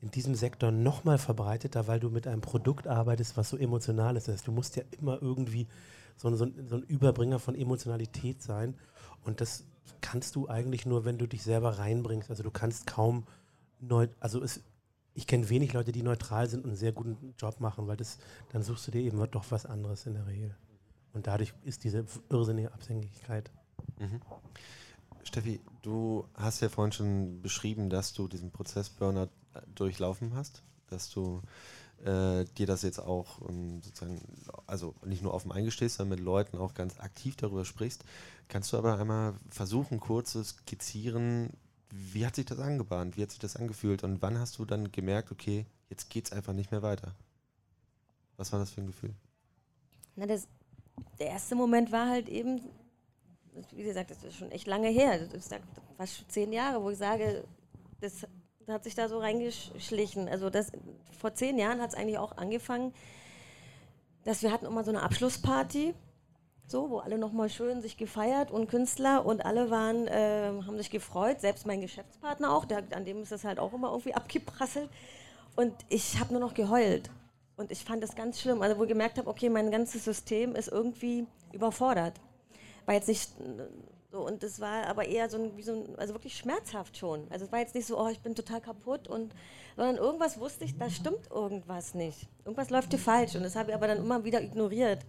S3: in diesem Sektor nochmal verbreiteter, weil du mit einem Produkt arbeitest, was so emotional ist. Du musst ja immer irgendwie so, so, so ein Überbringer von Emotionalität sein. Und das kannst du eigentlich nur, wenn du dich selber reinbringst. Also du kannst kaum neu, also es, ich kenne wenig Leute, die neutral sind und einen sehr guten Job machen, weil das, dann suchst du dir eben doch was anderes in der Regel. Und dadurch ist diese irrsinnige Abhängigkeit. Mhm.
S2: Steffi, du hast ja vorhin schon beschrieben, dass du diesen Prozess Burnout äh, durchlaufen hast, dass du äh, dir das jetzt auch um, sozusagen, also nicht nur offen eingestehst, sondern mit Leuten auch ganz aktiv darüber sprichst. Kannst du aber einmal versuchen, kurz zu skizzieren, wie hat sich das angebahnt? Wie hat sich das angefühlt? Und wann hast du dann gemerkt, okay, jetzt geht es einfach nicht mehr weiter? Was war das für ein Gefühl?
S4: Na, das, der erste Moment war halt eben, wie gesagt, das ist schon echt lange her, das ist fast zehn Jahre, wo ich sage, das hat sich da so reingeschlichen. Also das, vor zehn Jahren hat es eigentlich auch angefangen, dass wir hatten immer so eine Abschlussparty so, wo alle nochmal schön sich gefeiert und Künstler und alle waren, äh, haben sich gefreut, selbst mein Geschäftspartner auch, der, an dem ist das halt auch immer irgendwie abgeprasselt. Und ich habe nur noch geheult. Und ich fand das ganz schlimm. Also, wo ich gemerkt habe, okay, mein ganzes System ist irgendwie überfordert. War jetzt nicht so, und das war aber eher so ein, so ein, also wirklich schmerzhaft schon. Also es war jetzt nicht so, oh, ich bin total kaputt und, sondern irgendwas wusste ich, da stimmt irgendwas nicht. Irgendwas läuft hier falsch und das habe ich aber dann immer wieder ignoriert.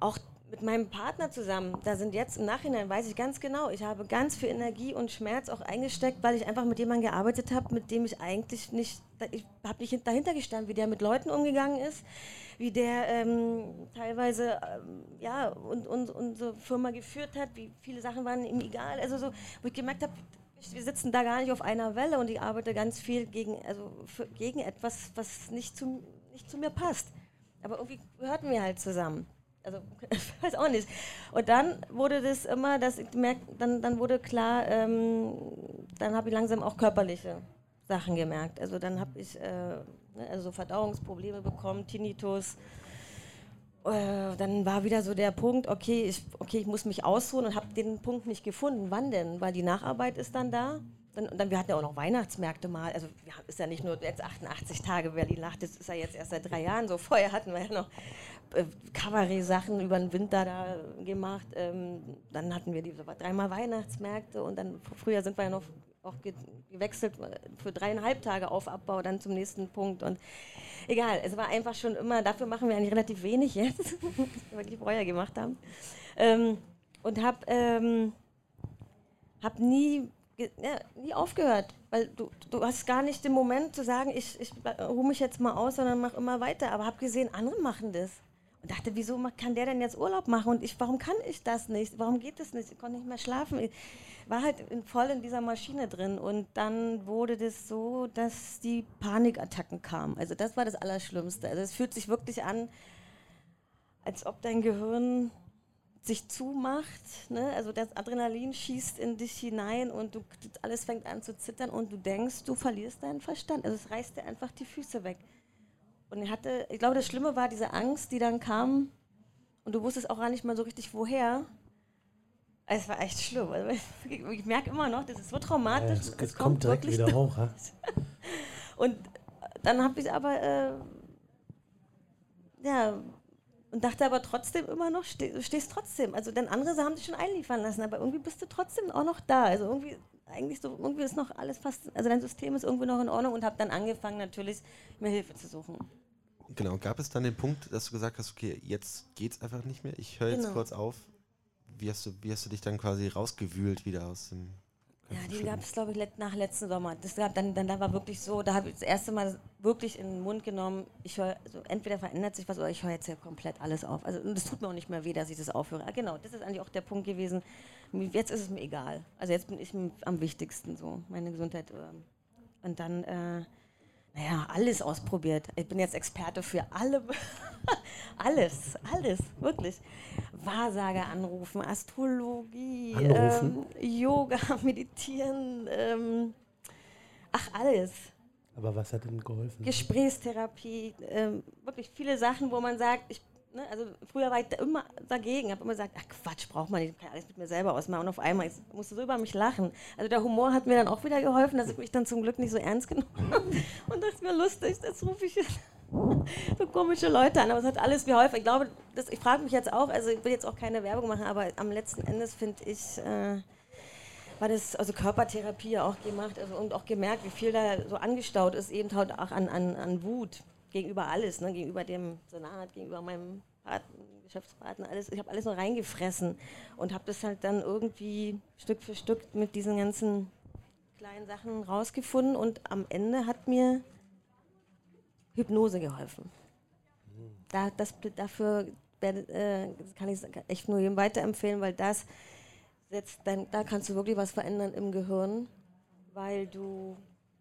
S4: Auch mit meinem Partner zusammen, da sind jetzt im Nachhinein, weiß ich ganz genau, ich habe ganz viel Energie und Schmerz auch eingesteckt, weil ich einfach mit jemandem gearbeitet habe, mit dem ich eigentlich nicht, ich habe nicht dahinter gestanden, wie der mit Leuten umgegangen ist, wie der ähm, teilweise ähm, ja, und, und, unsere Firma geführt hat, wie viele Sachen waren ihm egal. Also so, wo ich gemerkt habe, wir sitzen da gar nicht auf einer Welle und ich arbeite ganz viel gegen, also für, gegen etwas, was nicht zu, nicht zu mir passt. Aber irgendwie gehörten wir halt zusammen. Also, ich weiß auch nicht. Und dann wurde das immer, dass ich merk, dann, dann wurde klar, ähm, dann habe ich langsam auch körperliche Sachen gemerkt. Also dann habe ich äh, ne, also Verdauungsprobleme bekommen, Tinnitus. Äh, dann war wieder so der Punkt, okay, ich, okay, ich muss mich ausruhen und habe den Punkt nicht gefunden. Wann denn? Weil die Nacharbeit ist dann da. Dann, dann, wir hatten ja auch noch Weihnachtsmärkte mal. Also ja, ist ja nicht nur jetzt 88 Tage Berlin-Nacht, das ist ja jetzt erst seit drei Jahren so. Vorher hatten wir ja noch äh, Kabarett-Sachen über den Winter da gemacht. Ähm, dann hatten wir die so dreimal Weihnachtsmärkte und dann früher sind wir ja noch auch ge gewechselt für dreieinhalb Tage auf Abbau, dann zum nächsten Punkt. Und egal, es war einfach schon immer, dafür machen wir eigentlich relativ wenig jetzt, was wir vorher gemacht haben. Ähm, und habe ähm, hab nie ja, nie aufgehört, weil du, du hast gar nicht den Moment zu sagen, ich, ich ruhe mich jetzt mal aus, sondern mach immer weiter. Aber habe gesehen, andere machen das. Und dachte, wieso kann der denn jetzt Urlaub machen und ich, warum kann ich das nicht? Warum geht das nicht? Ich konnte nicht mehr schlafen. Ich war halt in, voll in dieser Maschine drin und dann wurde das so, dass die Panikattacken kamen. Also das war das Allerschlimmste. Also es fühlt sich wirklich an, als ob dein Gehirn sich zumacht, ne? also das Adrenalin schießt in dich hinein und du, alles fängt an zu zittern und du denkst, du verlierst deinen Verstand. Also es reißt dir einfach die Füße weg. Und ich hatte, ich glaube, das Schlimme war diese Angst, die dann kam und du wusstest auch gar nicht mal so richtig, woher. Es war echt schlimm. Also ich, merke immer noch, das ist so traumatisch. Ja,
S3: es, es, kommt, kommt direkt wieder hoch. Ja?
S4: und dann habe ich aber, äh, ja, und dachte aber trotzdem immer noch, steh, du stehst trotzdem. Also, denn andere haben dich schon einliefern lassen, aber irgendwie bist du trotzdem auch noch da. Also irgendwie, eigentlich so, irgendwie ist noch alles fast, also dein System ist irgendwie noch in Ordnung und habe dann angefangen natürlich, mir Hilfe zu suchen.
S2: Genau, gab es dann den Punkt, dass du gesagt hast, okay, jetzt geht's einfach nicht mehr, ich höre jetzt genau. kurz auf. Wie hast, du, wie hast du dich dann quasi rausgewühlt wieder aus dem
S4: ja, die gab es, glaube ich, nach letzten Sommer. Das gab dann, dann da war wirklich so, da habe ich das erste Mal wirklich in den Mund genommen, ich höre, also entweder verändert sich was oder ich höre jetzt ja komplett alles auf. Also das tut mir auch nicht mehr weh, dass ich das aufhöre. Ah, genau, das ist eigentlich auch der Punkt gewesen. Jetzt ist es mir egal. Also jetzt bin ich am wichtigsten so, meine Gesundheit. Ähm. Und dann äh, naja, alles ausprobiert. Ich bin jetzt Experte für alle, alles, alles, wirklich. Wahrsager anrufen, Astrologie, anrufen. Ähm, Yoga, Meditieren, ähm, ach alles.
S3: Aber was hat denn geholfen?
S4: Gesprächstherapie, ähm, wirklich viele Sachen, wo man sagt, ich Ne, also früher war ich da immer dagegen, habe immer gesagt, ach Quatsch, braucht man nicht, ich kann alles mit mir selber ausmachen. Und auf einmal musste so über mich lachen. Also der Humor hat mir dann auch wieder geholfen, dass ich mich dann zum Glück nicht so ernst genommen habe. Und ist mir lustig, das rufe ich so komische Leute an. Aber es hat alles geholfen. Ich glaube, das, ich frage mich jetzt auch, also ich will jetzt auch keine Werbung machen, aber am letzten Endes finde ich, äh, war das also Körpertherapie auch gemacht also, und auch gemerkt, wie viel da so angestaut ist, eben halt auch an, an, an Wut gegenüber alles, ne, gegenüber dem Senat, gegenüber meinem Partner, Geschäftspartner, alles. Ich habe alles nur reingefressen und habe das halt dann irgendwie Stück für Stück mit diesen ganzen kleinen Sachen rausgefunden und am Ende hat mir Hypnose geholfen. Da, das, dafür äh, kann ich echt nur jedem weiterempfehlen, weil das setzt dann, da kannst du wirklich was verändern im Gehirn, weil du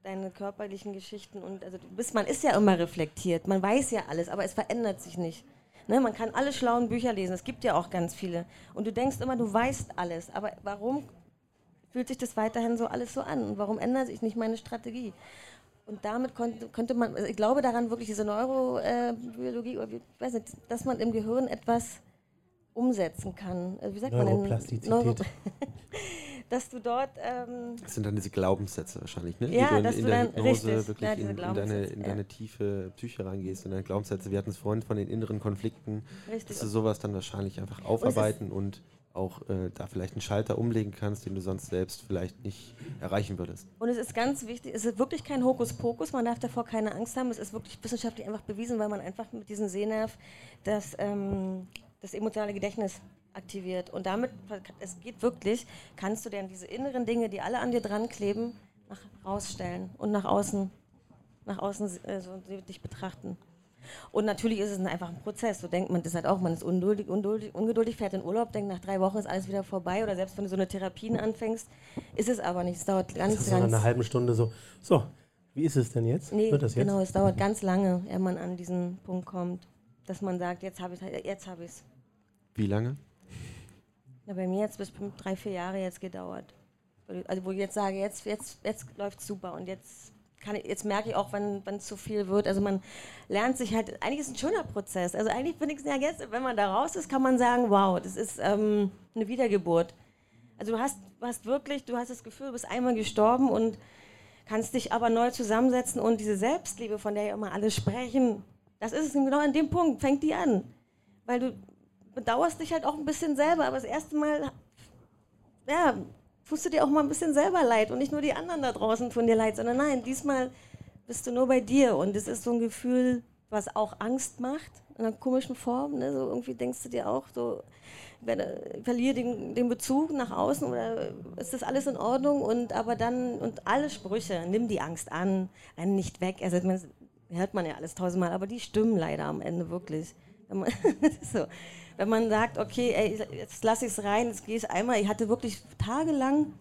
S4: deine körperlichen Geschichten und also du bist, man ist ja immer reflektiert, man weiß ja alles, aber es verändert sich nicht. Ne, man kann alle schlauen Bücher lesen, es gibt ja auch ganz viele. Und du denkst immer, du weißt alles, aber warum fühlt sich das weiterhin so alles so an? Und warum ändert sich nicht meine Strategie? Und damit konnte, könnte man, also ich glaube daran wirklich, diese Neurobiologie, oder ich weiß nicht, dass man im Gehirn etwas umsetzen kann.
S3: Also wie sagt man denn? Neuro
S4: dass du dort. Ähm
S2: das sind dann diese Glaubenssätze wahrscheinlich, ne?
S4: Ja,
S2: Wie du in,
S4: dass
S2: in
S4: du
S2: der
S4: dann
S2: Hypnose
S4: richtig,
S2: wirklich
S4: ja,
S2: in, in, deine, in deine tiefe Psyche reingehst, in deine Glaubenssätze. Wir hatten es vorhin von den inneren Konflikten,
S4: richtig.
S2: dass du sowas dann wahrscheinlich einfach aufarbeiten und, und auch äh, da vielleicht einen Schalter umlegen kannst, den du sonst selbst vielleicht nicht erreichen würdest.
S4: Und es ist ganz wichtig, es ist wirklich kein Hokuspokus, man darf davor keine Angst haben, es ist wirklich wissenschaftlich einfach bewiesen, weil man einfach mit diesem Sehnerv das, ähm, das emotionale Gedächtnis aktiviert. Und damit, es geht wirklich, kannst du dann diese inneren Dinge, die alle an dir dran kleben, nach rausstellen und nach außen, nach außen also, dich betrachten. Und natürlich ist es einfach ein Prozess. So denkt man das halt auch. Man ist ungeduldig, ungeduldig, ungeduldig, fährt in Urlaub, denkt, nach drei Wochen ist alles wieder vorbei. Oder selbst wenn du so eine Therapie anfängst, ist es aber nicht. Es dauert ganz, das ist
S3: ganz. Nach einer halben Stunde so. So, wie ist es denn jetzt?
S4: Nee, Wird das jetzt? genau. Es dauert ganz lange, ehe man an diesen Punkt kommt, dass man sagt, jetzt habe ich es. Jetzt hab ich's.
S2: Wie lange?
S4: Na, bei mir jetzt bis drei, vier Jahre jetzt gedauert. Also wo ich jetzt sage, jetzt, jetzt, jetzt läuft es super und jetzt kann ich, jetzt merke ich auch, wenn es zu viel wird. Also man lernt sich halt, eigentlich ist es ein schöner Prozess. Also eigentlich finde ich es ja jetzt, wenn man da raus ist, kann man sagen, wow, das ist ähm, eine Wiedergeburt. Also du hast, hast wirklich, du hast das Gefühl, du bist einmal gestorben und kannst dich aber neu zusammensetzen und diese Selbstliebe, von der ja immer alle sprechen, das ist es genau an dem Punkt, fängt die an. Weil du bedauerst dich halt auch ein bisschen selber, aber das erste Mal, ja, tust du dir auch mal ein bisschen selber leid und nicht nur die anderen da draußen tun dir leid, sondern nein, diesmal bist du nur bei dir und es ist so ein Gefühl, was auch Angst macht, in einer komischen Form, ne? so irgendwie denkst du dir auch so, ich verliere den, den Bezug nach außen oder ist das alles in Ordnung und aber dann, und alle Sprüche, nimm die Angst an, renn nicht weg, also das hört man ja alles tausendmal, aber die stimmen leider am Ende wirklich. so wenn man sagt, okay, ey, jetzt lasse ich es rein, jetzt gehe ich einmal. Ich hatte wirklich tagelang,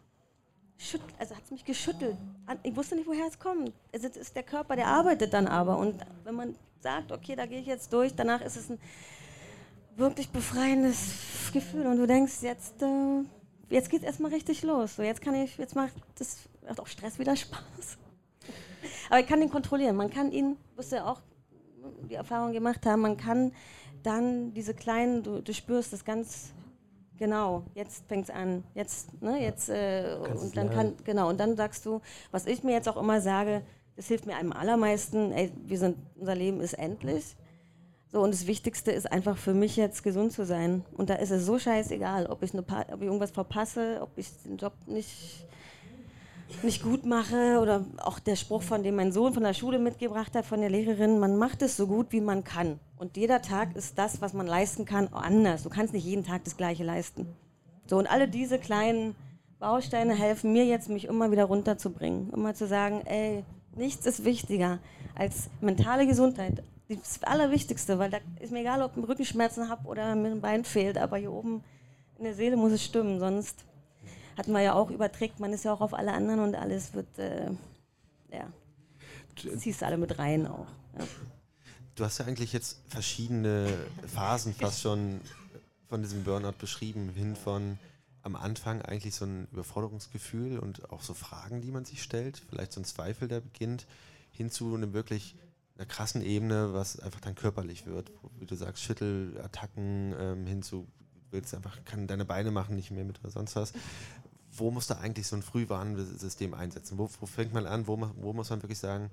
S4: also hat es mich geschüttelt. Ich wusste nicht, woher es kommt. Es ist der Körper, der arbeitet dann aber. Und wenn man sagt, okay, da gehe ich jetzt durch, danach ist es ein wirklich befreiendes Gefühl. Und du denkst, jetzt, äh, jetzt geht es erstmal richtig los. So, jetzt kann ich, jetzt macht das macht auch Stress wieder Spaß. Aber ich kann ihn kontrollieren. Man kann ihn, wirst du ja auch die Erfahrung gemacht haben, man kann dann diese kleinen, du, du spürst das ganz genau, jetzt fängt es an, jetzt, ne, jetzt, äh, und dann kann, genau, und dann sagst du, was ich mir jetzt auch immer sage, das hilft mir am allermeisten, ey, wir sind, unser Leben ist endlich. So, und das Wichtigste ist einfach für mich jetzt gesund zu sein. Und da ist es so scheißegal, ob ich, eine ob ich irgendwas verpasse, ob ich den Job nicht nicht gut mache oder auch der Spruch, von dem mein Sohn von der Schule mitgebracht hat, von der Lehrerin, man macht es so gut, wie man kann. Und jeder Tag ist das, was man leisten kann, anders. Du kannst nicht jeden Tag das Gleiche leisten. So, und alle diese kleinen Bausteine helfen mir jetzt, mich immer wieder runterzubringen. Immer zu sagen, ey, nichts ist wichtiger als mentale Gesundheit. Das Allerwichtigste, weil da ist mir egal, ob ich Rückenschmerzen habe oder mir ein Bein fehlt, aber hier oben in der Seele muss es stimmen, sonst hatten wir ja auch überträgt, man ist ja auch auf alle anderen und alles wird, äh, ja, ziehst alle mit rein auch. Ja.
S2: Du hast ja eigentlich jetzt verschiedene Phasen fast schon von diesem Burnout beschrieben, hin von am Anfang eigentlich so ein Überforderungsgefühl und auch so Fragen, die man sich stellt, vielleicht so ein Zweifel, der beginnt, hin zu einem wirklich einer krassen Ebene, was einfach dann körperlich wird, wie du sagst, Schüttelattacken ähm, hin zu willst einfach kann deine Beine machen nicht mehr mit oder sonst was wo muss da eigentlich so ein Frühwarnsystem einsetzen? Wo, wo, fängt man an? Wo, wo muss man wirklich sagen,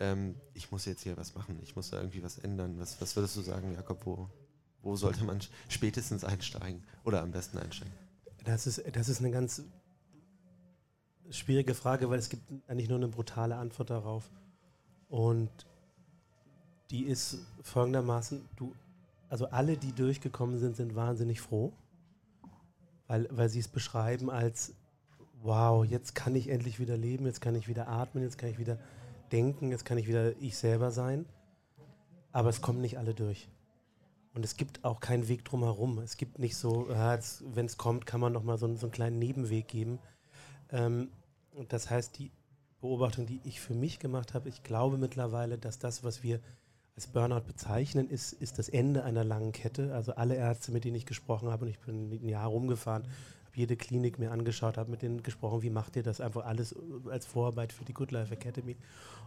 S2: ähm, ich muss jetzt hier was machen, ich muss da irgendwie was ändern? Was, was würdest du sagen, Jakob, wo, wo sollte man spätestens einsteigen oder am besten einsteigen?
S3: Das ist, das ist eine ganz schwierige Frage, weil es gibt eigentlich nur eine brutale Antwort darauf. Und die ist folgendermaßen, du, also alle, die durchgekommen sind, sind wahnsinnig froh, weil, weil sie es beschreiben als, wow, jetzt kann ich endlich wieder leben, jetzt kann ich wieder atmen, jetzt kann ich wieder denken, jetzt kann ich wieder ich selber sein. Aber es kommen nicht alle durch. Und es gibt auch keinen Weg drumherum. Es gibt nicht so, wenn es kommt, kann man noch mal so, so einen kleinen Nebenweg geben. Ähm, das heißt, die Beobachtung, die ich für mich gemacht habe, ich glaube mittlerweile, dass das, was wir als Burnout bezeichnen, ist, ist das Ende einer langen Kette. Also alle Ärzte, mit denen ich gesprochen habe, und ich bin ein Jahr rumgefahren, habe jede Klinik mir angeschaut, habe mit denen gesprochen, wie macht ihr das? Einfach alles als Vorarbeit für die Good Life Academy.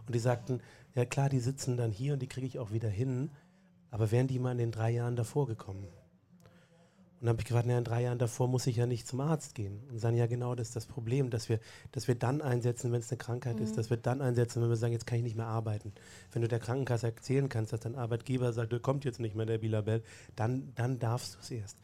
S3: Und die sagten, ja klar, die sitzen dann hier und die kriege ich auch wieder hin, aber wären die mal in den drei Jahren davor gekommen? Und dann habe ich gefragt, naja, in drei Jahren davor muss ich ja nicht zum Arzt gehen. Und sagen, ja genau, das ist das Problem, dass wir, dass wir dann einsetzen, wenn es eine Krankheit mhm. ist, dass wir dann einsetzen, wenn wir sagen, jetzt kann ich nicht mehr arbeiten. Wenn du der Krankenkasse erzählen kannst, dass dein Arbeitgeber sagt, du kommt jetzt nicht mehr, der Bilabel, dann, dann darfst du es erst.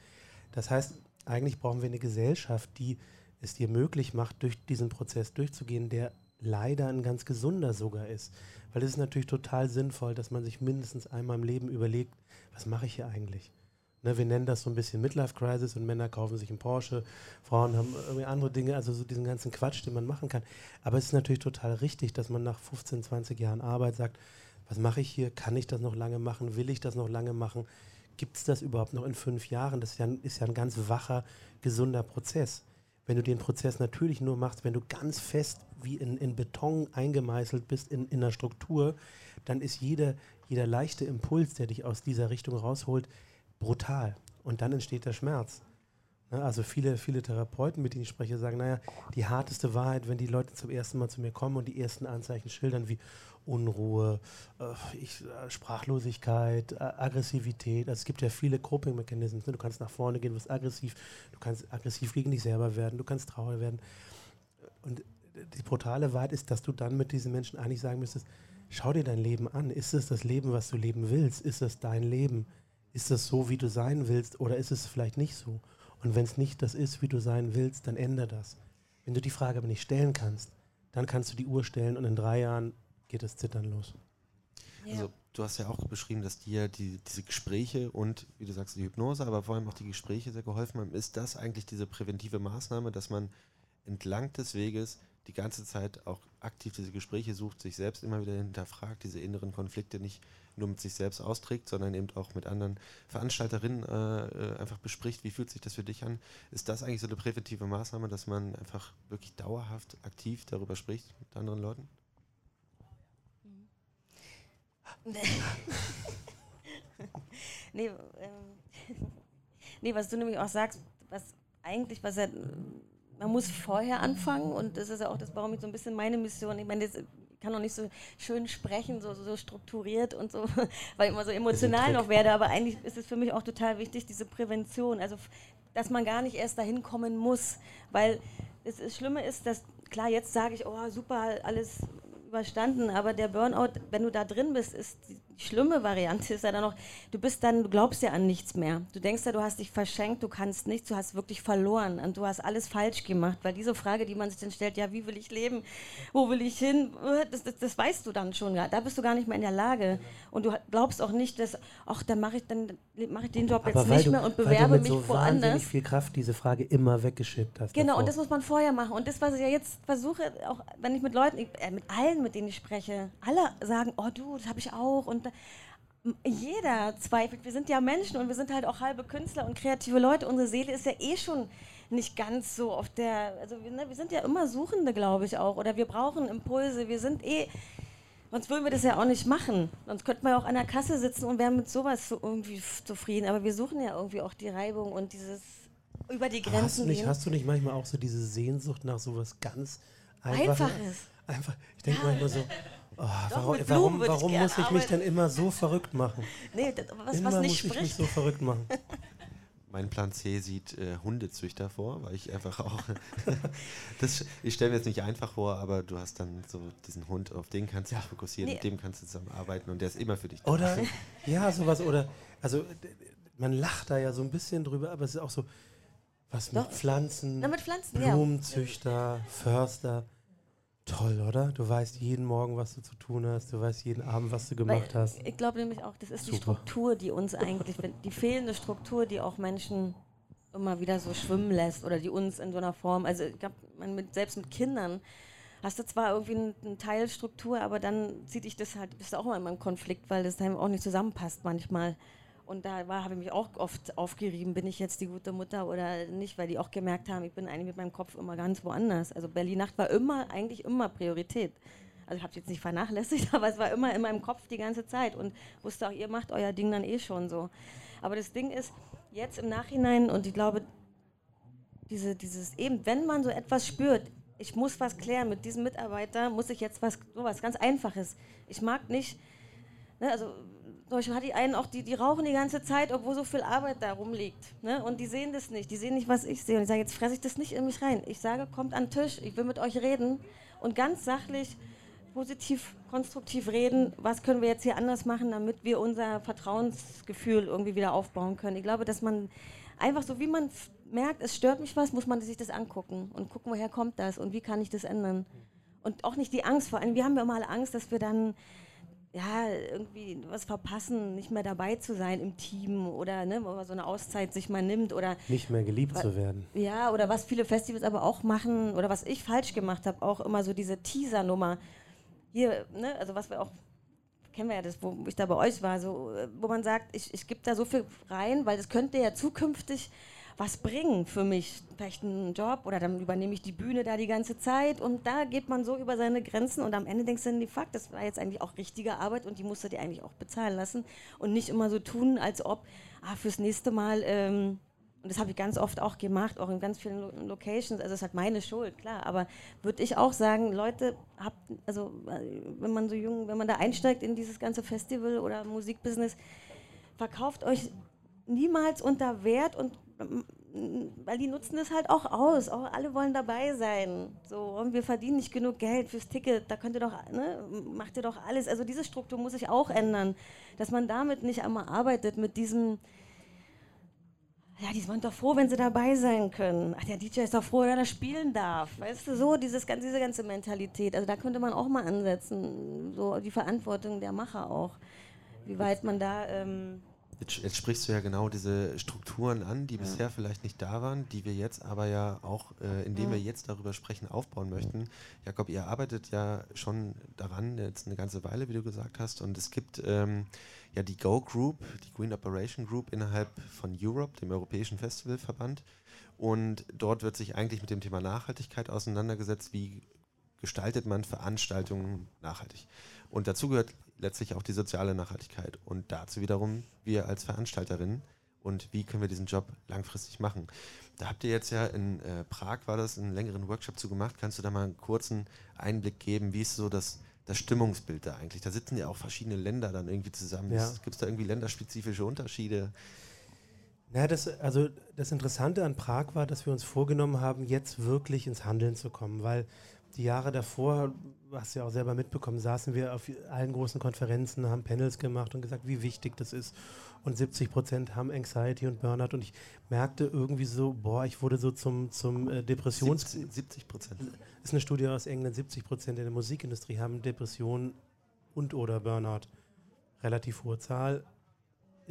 S3: Das heißt, eigentlich brauchen wir eine Gesellschaft, die es dir möglich macht, durch diesen Prozess durchzugehen, der leider ein ganz gesunder sogar ist. Weil es ist natürlich total sinnvoll, dass man sich mindestens einmal im Leben überlegt, was mache ich hier eigentlich? Ne, wir nennen das so ein bisschen Midlife Crisis und Männer kaufen sich einen Porsche, Frauen haben irgendwie andere Dinge, also so diesen ganzen Quatsch, den man machen kann. Aber es ist natürlich total richtig, dass man nach 15, 20 Jahren Arbeit sagt, was mache ich hier? Kann ich das noch lange machen? Will ich das noch lange machen? Gibt es das überhaupt noch in fünf Jahren? Das ist ja, ist ja ein ganz wacher, gesunder Prozess. Wenn du den Prozess natürlich nur machst, wenn du ganz fest wie in, in Beton eingemeißelt bist in, in einer Struktur, dann ist jeder, jeder leichte Impuls, der dich aus dieser Richtung rausholt, brutal. Und dann entsteht der Schmerz. Ne, also viele, viele Therapeuten, mit denen ich spreche, sagen, naja, die harteste Wahrheit, wenn die Leute zum ersten Mal zu mir kommen und die ersten Anzeichen schildern, wie Unruhe, äh, ich, äh, Sprachlosigkeit, äh, Aggressivität. Also es gibt ja viele Coping-Mechanismen. Ne? Du kannst nach vorne gehen, du wirst aggressiv, du kannst aggressiv gegen dich selber werden, du kannst traurig werden. Und die brutale Wahrheit ist, dass du dann mit diesen Menschen eigentlich sagen müsstest, schau dir dein Leben an. Ist es das Leben, was du leben willst? Ist es dein Leben? Ist das so, wie du sein willst oder ist es vielleicht nicht so? Und wenn es nicht das ist, wie du sein willst, dann ändere das. Wenn du die Frage aber nicht stellen kannst, dann kannst du die Uhr stellen und in drei Jahren geht das Zittern los.
S2: Ja. Also du hast ja auch beschrieben, dass dir die, diese Gespräche und, wie du sagst, die Hypnose, aber vor allem auch die Gespräche sehr geholfen haben. Ist das eigentlich diese präventive Maßnahme, dass man entlang des Weges die ganze Zeit auch aktiv diese Gespräche sucht, sich selbst immer wieder hinterfragt, diese inneren Konflikte nicht nur mit sich selbst austrägt, sondern eben auch mit anderen Veranstalterinnen äh, äh, einfach bespricht, wie fühlt sich das für dich an? Ist das eigentlich so eine präventive Maßnahme, dass man einfach wirklich dauerhaft aktiv darüber spricht mit anderen Leuten?
S4: nee, ähm, nee, was du nämlich auch sagst, was eigentlich, was er man muss vorher anfangen und das ist ja auch das, warum ich so ein bisschen meine Mission, ich meine, das, kann noch nicht so schön sprechen, so, so strukturiert und so, weil ich immer so emotional noch werde, aber eigentlich ist es für mich auch total wichtig, diese Prävention, also dass man gar nicht erst dahin kommen muss, weil das, das Schlimme ist, dass, klar, jetzt sage ich, oh super, alles überstanden, aber der Burnout, wenn du da drin bist, ist schlimme Variante, ist ja dann noch, du bist dann, du glaubst ja an nichts mehr. Du denkst ja, du hast dich verschenkt, du kannst nichts, du hast wirklich verloren und du hast alles falsch gemacht, weil diese Frage, die man sich dann stellt, ja, wie will ich leben, wo will ich hin, das, das, das weißt du dann schon, da bist du gar nicht mehr in der Lage und du glaubst auch nicht, dass, ach, dann mache ich, dann mache ich den Job aber jetzt nicht mehr und bewerbe mich so woanders. Weil du
S3: viel Kraft diese Frage immer weggeschippt hast.
S4: Genau, davor. und das muss man vorher machen und das, was ich ja jetzt versuche, auch wenn ich mit Leuten, äh, mit allen mit denen ich spreche, alle sagen, oh du, das habe ich auch. Und jeder zweifelt. Wir sind ja Menschen und wir sind halt auch halbe Künstler und kreative Leute. Unsere Seele ist ja eh schon nicht ganz so auf der. Also wir, ne, wir sind ja immer Suchende, glaube ich auch. Oder wir brauchen Impulse. Wir sind eh. Sonst würden wir das ja auch nicht machen. Sonst könnten wir ja auch an der Kasse sitzen und wären mit sowas so irgendwie zufrieden. Aber wir suchen ja irgendwie auch die Reibung und dieses über die Grenzen
S3: hast du nicht, Hast du nicht manchmal auch so diese Sehnsucht nach sowas ganz Einfaches? Einfaches. Einfach, ich denke ja. manchmal so, oh, warum, warum, warum muss ich mich denn immer so verrückt machen?
S4: Nee, das, was, immer was nicht muss ich mich
S3: so verrückt machen.
S2: Mein Plan C sieht äh, Hundezüchter vor, weil ich einfach auch. das, ich stelle mir jetzt nicht einfach vor, aber du hast dann so diesen Hund, auf den kannst du dich fokussieren, nee. mit dem kannst du zusammenarbeiten und der ist immer für dich
S3: da. Oder, ja, sowas, oder, also man lacht da ja so ein bisschen drüber, aber es ist auch so, Was mit Doch. Pflanzen?
S4: Na, mit Pflanzen,
S3: Blumenzüchter, ja. Förster. Toll, oder? Du weißt jeden Morgen, was du zu tun hast. Du weißt jeden Abend, was du gemacht Weil, hast.
S4: Ich glaube nämlich auch, das ist Super. die Struktur, die uns eigentlich, die fehlende Struktur, die auch Menschen immer wieder so schwimmen lässt oder die uns in so einer Form, also ich glaube, selbst mit Kindern hast du zwar irgendwie eine, eine Teilstruktur, aber dann zieht dich das halt, bist du auch immer in einem Konflikt, weil das dann auch nicht zusammenpasst manchmal. Und da habe ich mich auch oft aufgerieben, bin ich jetzt die gute Mutter oder nicht, weil die auch gemerkt haben, ich bin eigentlich mit meinem Kopf immer ganz woanders. Also Berlin-Nacht war immer, eigentlich immer Priorität. Also ich habe es jetzt nicht vernachlässigt, aber es war immer in meinem Kopf die ganze Zeit und wusste auch, ihr macht euer Ding dann eh schon so. Aber das Ding ist, jetzt im Nachhinein, und ich glaube, diese, dieses eben, wenn man so etwas spürt, ich muss was klären mit diesem Mitarbeiter, muss ich jetzt was, sowas ganz Einfaches. Ich mag nicht, ne, also Deutschland hat die einen auch, die, die rauchen die ganze Zeit, obwohl so viel Arbeit da rumliegt. Ne? Und die sehen das nicht, die sehen nicht, was ich sehe. Und ich sage, jetzt fresse ich das nicht in mich rein. Ich sage, kommt an den Tisch, ich will mit euch reden und ganz sachlich, positiv, konstruktiv reden, was können wir jetzt hier anders machen, damit wir unser Vertrauensgefühl irgendwie wieder aufbauen können. Ich glaube, dass man einfach so, wie man merkt, es stört mich was, muss man sich das angucken und gucken, woher kommt das und wie kann ich das ändern. Und auch nicht die Angst, vor allem, wir haben ja immer alle Angst, dass wir dann ja, irgendwie was verpassen, nicht mehr dabei zu sein im Team oder ne, wo man so eine Auszeit sich mal nimmt oder
S3: nicht mehr geliebt zu werden.
S4: Ja, oder was viele Festivals aber auch machen oder was ich falsch gemacht habe, auch immer so diese Teaser-Nummer. Hier, ne, also was wir auch kennen wir ja das, wo ich da bei euch war, so, wo man sagt, ich, ich gebe da so viel rein, weil das könnte ja zukünftig was bringen für mich, vielleicht einen Job oder dann übernehme ich die Bühne da die ganze Zeit und da geht man so über seine Grenzen und am Ende denkst du dann, die fuck, das war jetzt eigentlich auch richtige Arbeit und die musst du dir eigentlich auch bezahlen lassen und nicht immer so tun, als ob, ah, fürs nächste Mal, ähm, und das habe ich ganz oft auch gemacht, auch in ganz vielen Locations, also es ist halt meine Schuld, klar, aber würde ich auch sagen, Leute, habt, also wenn man so jung, wenn man da einsteigt in dieses ganze Festival oder Musikbusiness, verkauft euch niemals unter Wert und weil die nutzen das halt auch aus. Auch alle wollen dabei sein. So, und wir verdienen nicht genug Geld fürs Ticket. Da könnt ihr doch, ne, macht ihr doch alles. Also diese Struktur muss sich auch ändern, dass man damit nicht einmal arbeitet mit diesem. Ja, die sind doch froh, wenn sie dabei sein können. Ach, der DJ ist doch froh, wenn er spielen darf. Weißt du, so dieses, diese ganze Mentalität. Also da könnte man auch mal ansetzen. So die Verantwortung der Macher auch. Wie weit man da. Ähm,
S2: Jetzt, jetzt, sprichst du ja genau diese Strukturen an, die ja. bisher vielleicht nicht da waren, die wir jetzt aber ja auch, äh, indem ja. wir jetzt darüber sprechen, aufbauen möchten. Jakob, ihr arbeitet ja schon daran, jetzt eine ganze Weile, wie du gesagt hast, und es gibt ähm, ja die Go Group, die Green Operation Group innerhalb von Europe, dem Europäischen Festivalverband. Und dort wird sich eigentlich mit dem Thema Nachhaltigkeit auseinandergesetzt, wie gestaltet man Veranstaltungen nachhaltig. Und dazu gehört letztlich auch die soziale Nachhaltigkeit. Und dazu wiederum wir als Veranstalterinnen und wie können wir diesen Job langfristig machen. Da habt ihr jetzt ja in äh, Prag, war das, einen längeren Workshop zu gemacht. Kannst du da mal einen kurzen Einblick geben, wie ist so das, das Stimmungsbild da eigentlich? Da sitzen ja auch verschiedene Länder dann irgendwie zusammen. Ja. Gibt es da irgendwie länderspezifische Unterschiede?
S3: Ja, das, also das Interessante an Prag war, dass wir uns vorgenommen haben, jetzt wirklich ins Handeln zu kommen, weil die Jahre davor, hast du ja auch selber mitbekommen, saßen wir auf allen großen Konferenzen, haben Panels gemacht und gesagt, wie wichtig das ist. Und 70 Prozent haben Anxiety und Burnout. Und ich merkte irgendwie so, boah, ich wurde so zum, zum äh, Depressions...
S2: 70 Prozent. Das
S3: ist eine Studie aus England, 70 Prozent in der Musikindustrie haben Depressionen und oder Burnout. Relativ hohe Zahl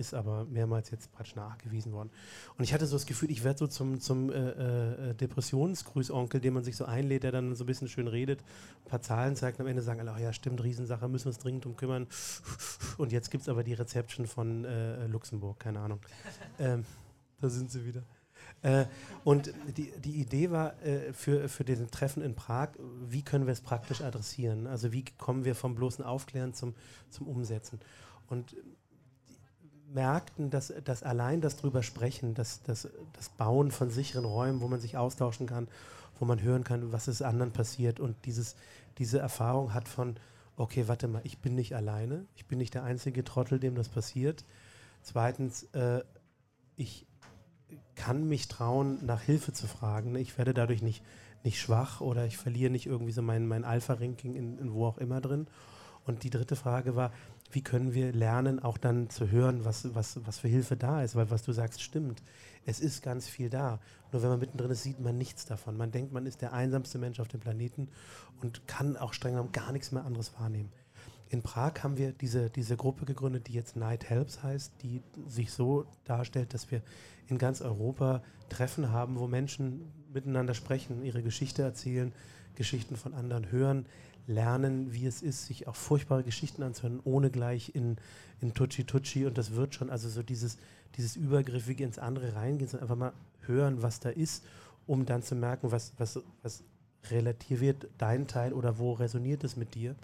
S3: ist aber mehrmals jetzt praktisch nachgewiesen worden. Und ich hatte so das Gefühl, ich werde so zum, zum äh, äh, Depressionsgrüßonkel, den man sich so einlädt, der dann so ein bisschen schön redet, ein paar Zahlen zeigt und am Ende sagen alle, ach ja, stimmt, Riesensache, müssen wir uns dringend um kümmern. Und jetzt gibt es aber die Reception von äh, Luxemburg, keine Ahnung. ähm, da sind sie wieder. Äh, und die, die Idee war äh, für, für diesen Treffen in Prag, wie können wir es praktisch adressieren? Also wie kommen wir vom bloßen Aufklären zum, zum Umsetzen? Und merkten, dass, dass allein das drüber sprechen, das, das, das Bauen von sicheren Räumen, wo man sich austauschen kann, wo man hören kann, was ist anderen passiert und dieses, diese Erfahrung hat von, okay, warte mal, ich bin nicht alleine, ich bin nicht der einzige Trottel, dem das passiert. Zweitens, äh, ich kann mich trauen, nach Hilfe zu fragen. Ich werde dadurch nicht, nicht schwach oder ich verliere nicht irgendwie so mein, mein Alpha-Ranking in, in wo auch immer drin. Und die dritte Frage war, wie können wir lernen, auch dann zu hören, was, was, was für Hilfe da ist, weil was du sagst, stimmt. Es ist ganz viel da. Nur wenn man mittendrin ist, sieht man nichts davon. Man denkt, man ist der einsamste Mensch auf dem Planeten und kann auch streng genommen gar nichts mehr anderes wahrnehmen. In Prag haben wir diese, diese Gruppe gegründet, die jetzt Night Helps heißt, die sich so darstellt, dass wir in ganz Europa Treffen haben, wo Menschen miteinander sprechen, ihre Geschichte erzählen, Geschichten von anderen hören, lernen, wie es ist, sich auch furchtbare Geschichten anzuhören, ohne gleich in, in Tucci Tucci und das wird schon, also so dieses, dieses Übergriffige ins andere reingehen, sondern einfach mal hören, was da ist, um dann zu merken, was, was, was relativiert dein Teil oder wo resoniert es mit dir.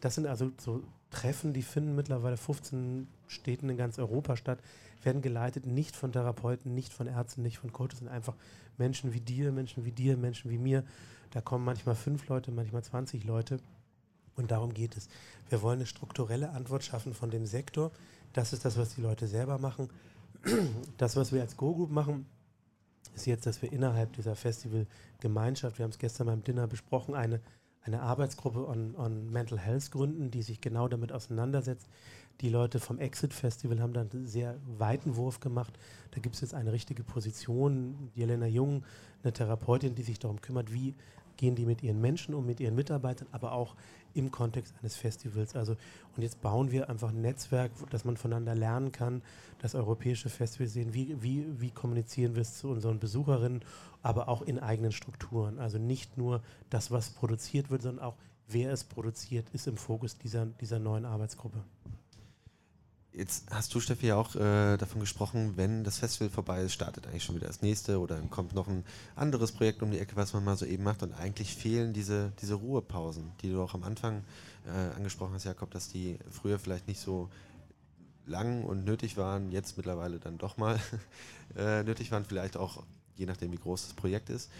S3: Das sind also so Treffen, die finden mittlerweile 15 Städten in ganz Europa statt, werden geleitet nicht von Therapeuten, nicht von Ärzten, nicht von Coaches, sind einfach Menschen wie dir, Menschen wie dir, Menschen wie mir. Da kommen manchmal fünf Leute, manchmal 20 Leute. Und darum geht es. Wir wollen eine strukturelle Antwort schaffen von dem Sektor. Das ist das, was die Leute selber machen. Das, was wir als Go-Group machen, ist jetzt, dass wir innerhalb dieser Festivalgemeinschaft, wir haben es gestern beim Dinner besprochen, eine, eine Arbeitsgruppe on, on Mental Health gründen, die sich genau damit auseinandersetzt. Die Leute vom Exit Festival haben dann einen sehr weiten Wurf gemacht. Da gibt es jetzt eine richtige Position. Jelena Jung, eine Therapeutin, die sich darum kümmert, wie gehen die mit ihren Menschen um, mit ihren Mitarbeitern, aber auch im Kontext eines Festivals. Also, und jetzt bauen wir einfach ein Netzwerk, dass man voneinander lernen kann, das europäische Festival sehen, wie, wie, wie kommunizieren wir es zu unseren Besucherinnen, aber auch in eigenen Strukturen. Also nicht nur das, was produziert wird, sondern auch wer es produziert, ist im Fokus dieser, dieser neuen Arbeitsgruppe.
S2: Jetzt hast du, Steffi, ja auch äh, davon gesprochen, wenn das Festival vorbei ist, startet eigentlich schon wieder das nächste oder kommt noch ein anderes Projekt um die Ecke, was man mal so eben macht. Und eigentlich fehlen diese, diese Ruhepausen, die du auch am Anfang äh, angesprochen hast, Jakob, dass die früher vielleicht nicht so lang und nötig waren, jetzt mittlerweile dann doch mal äh, nötig waren, vielleicht auch je nachdem, wie groß das Projekt ist.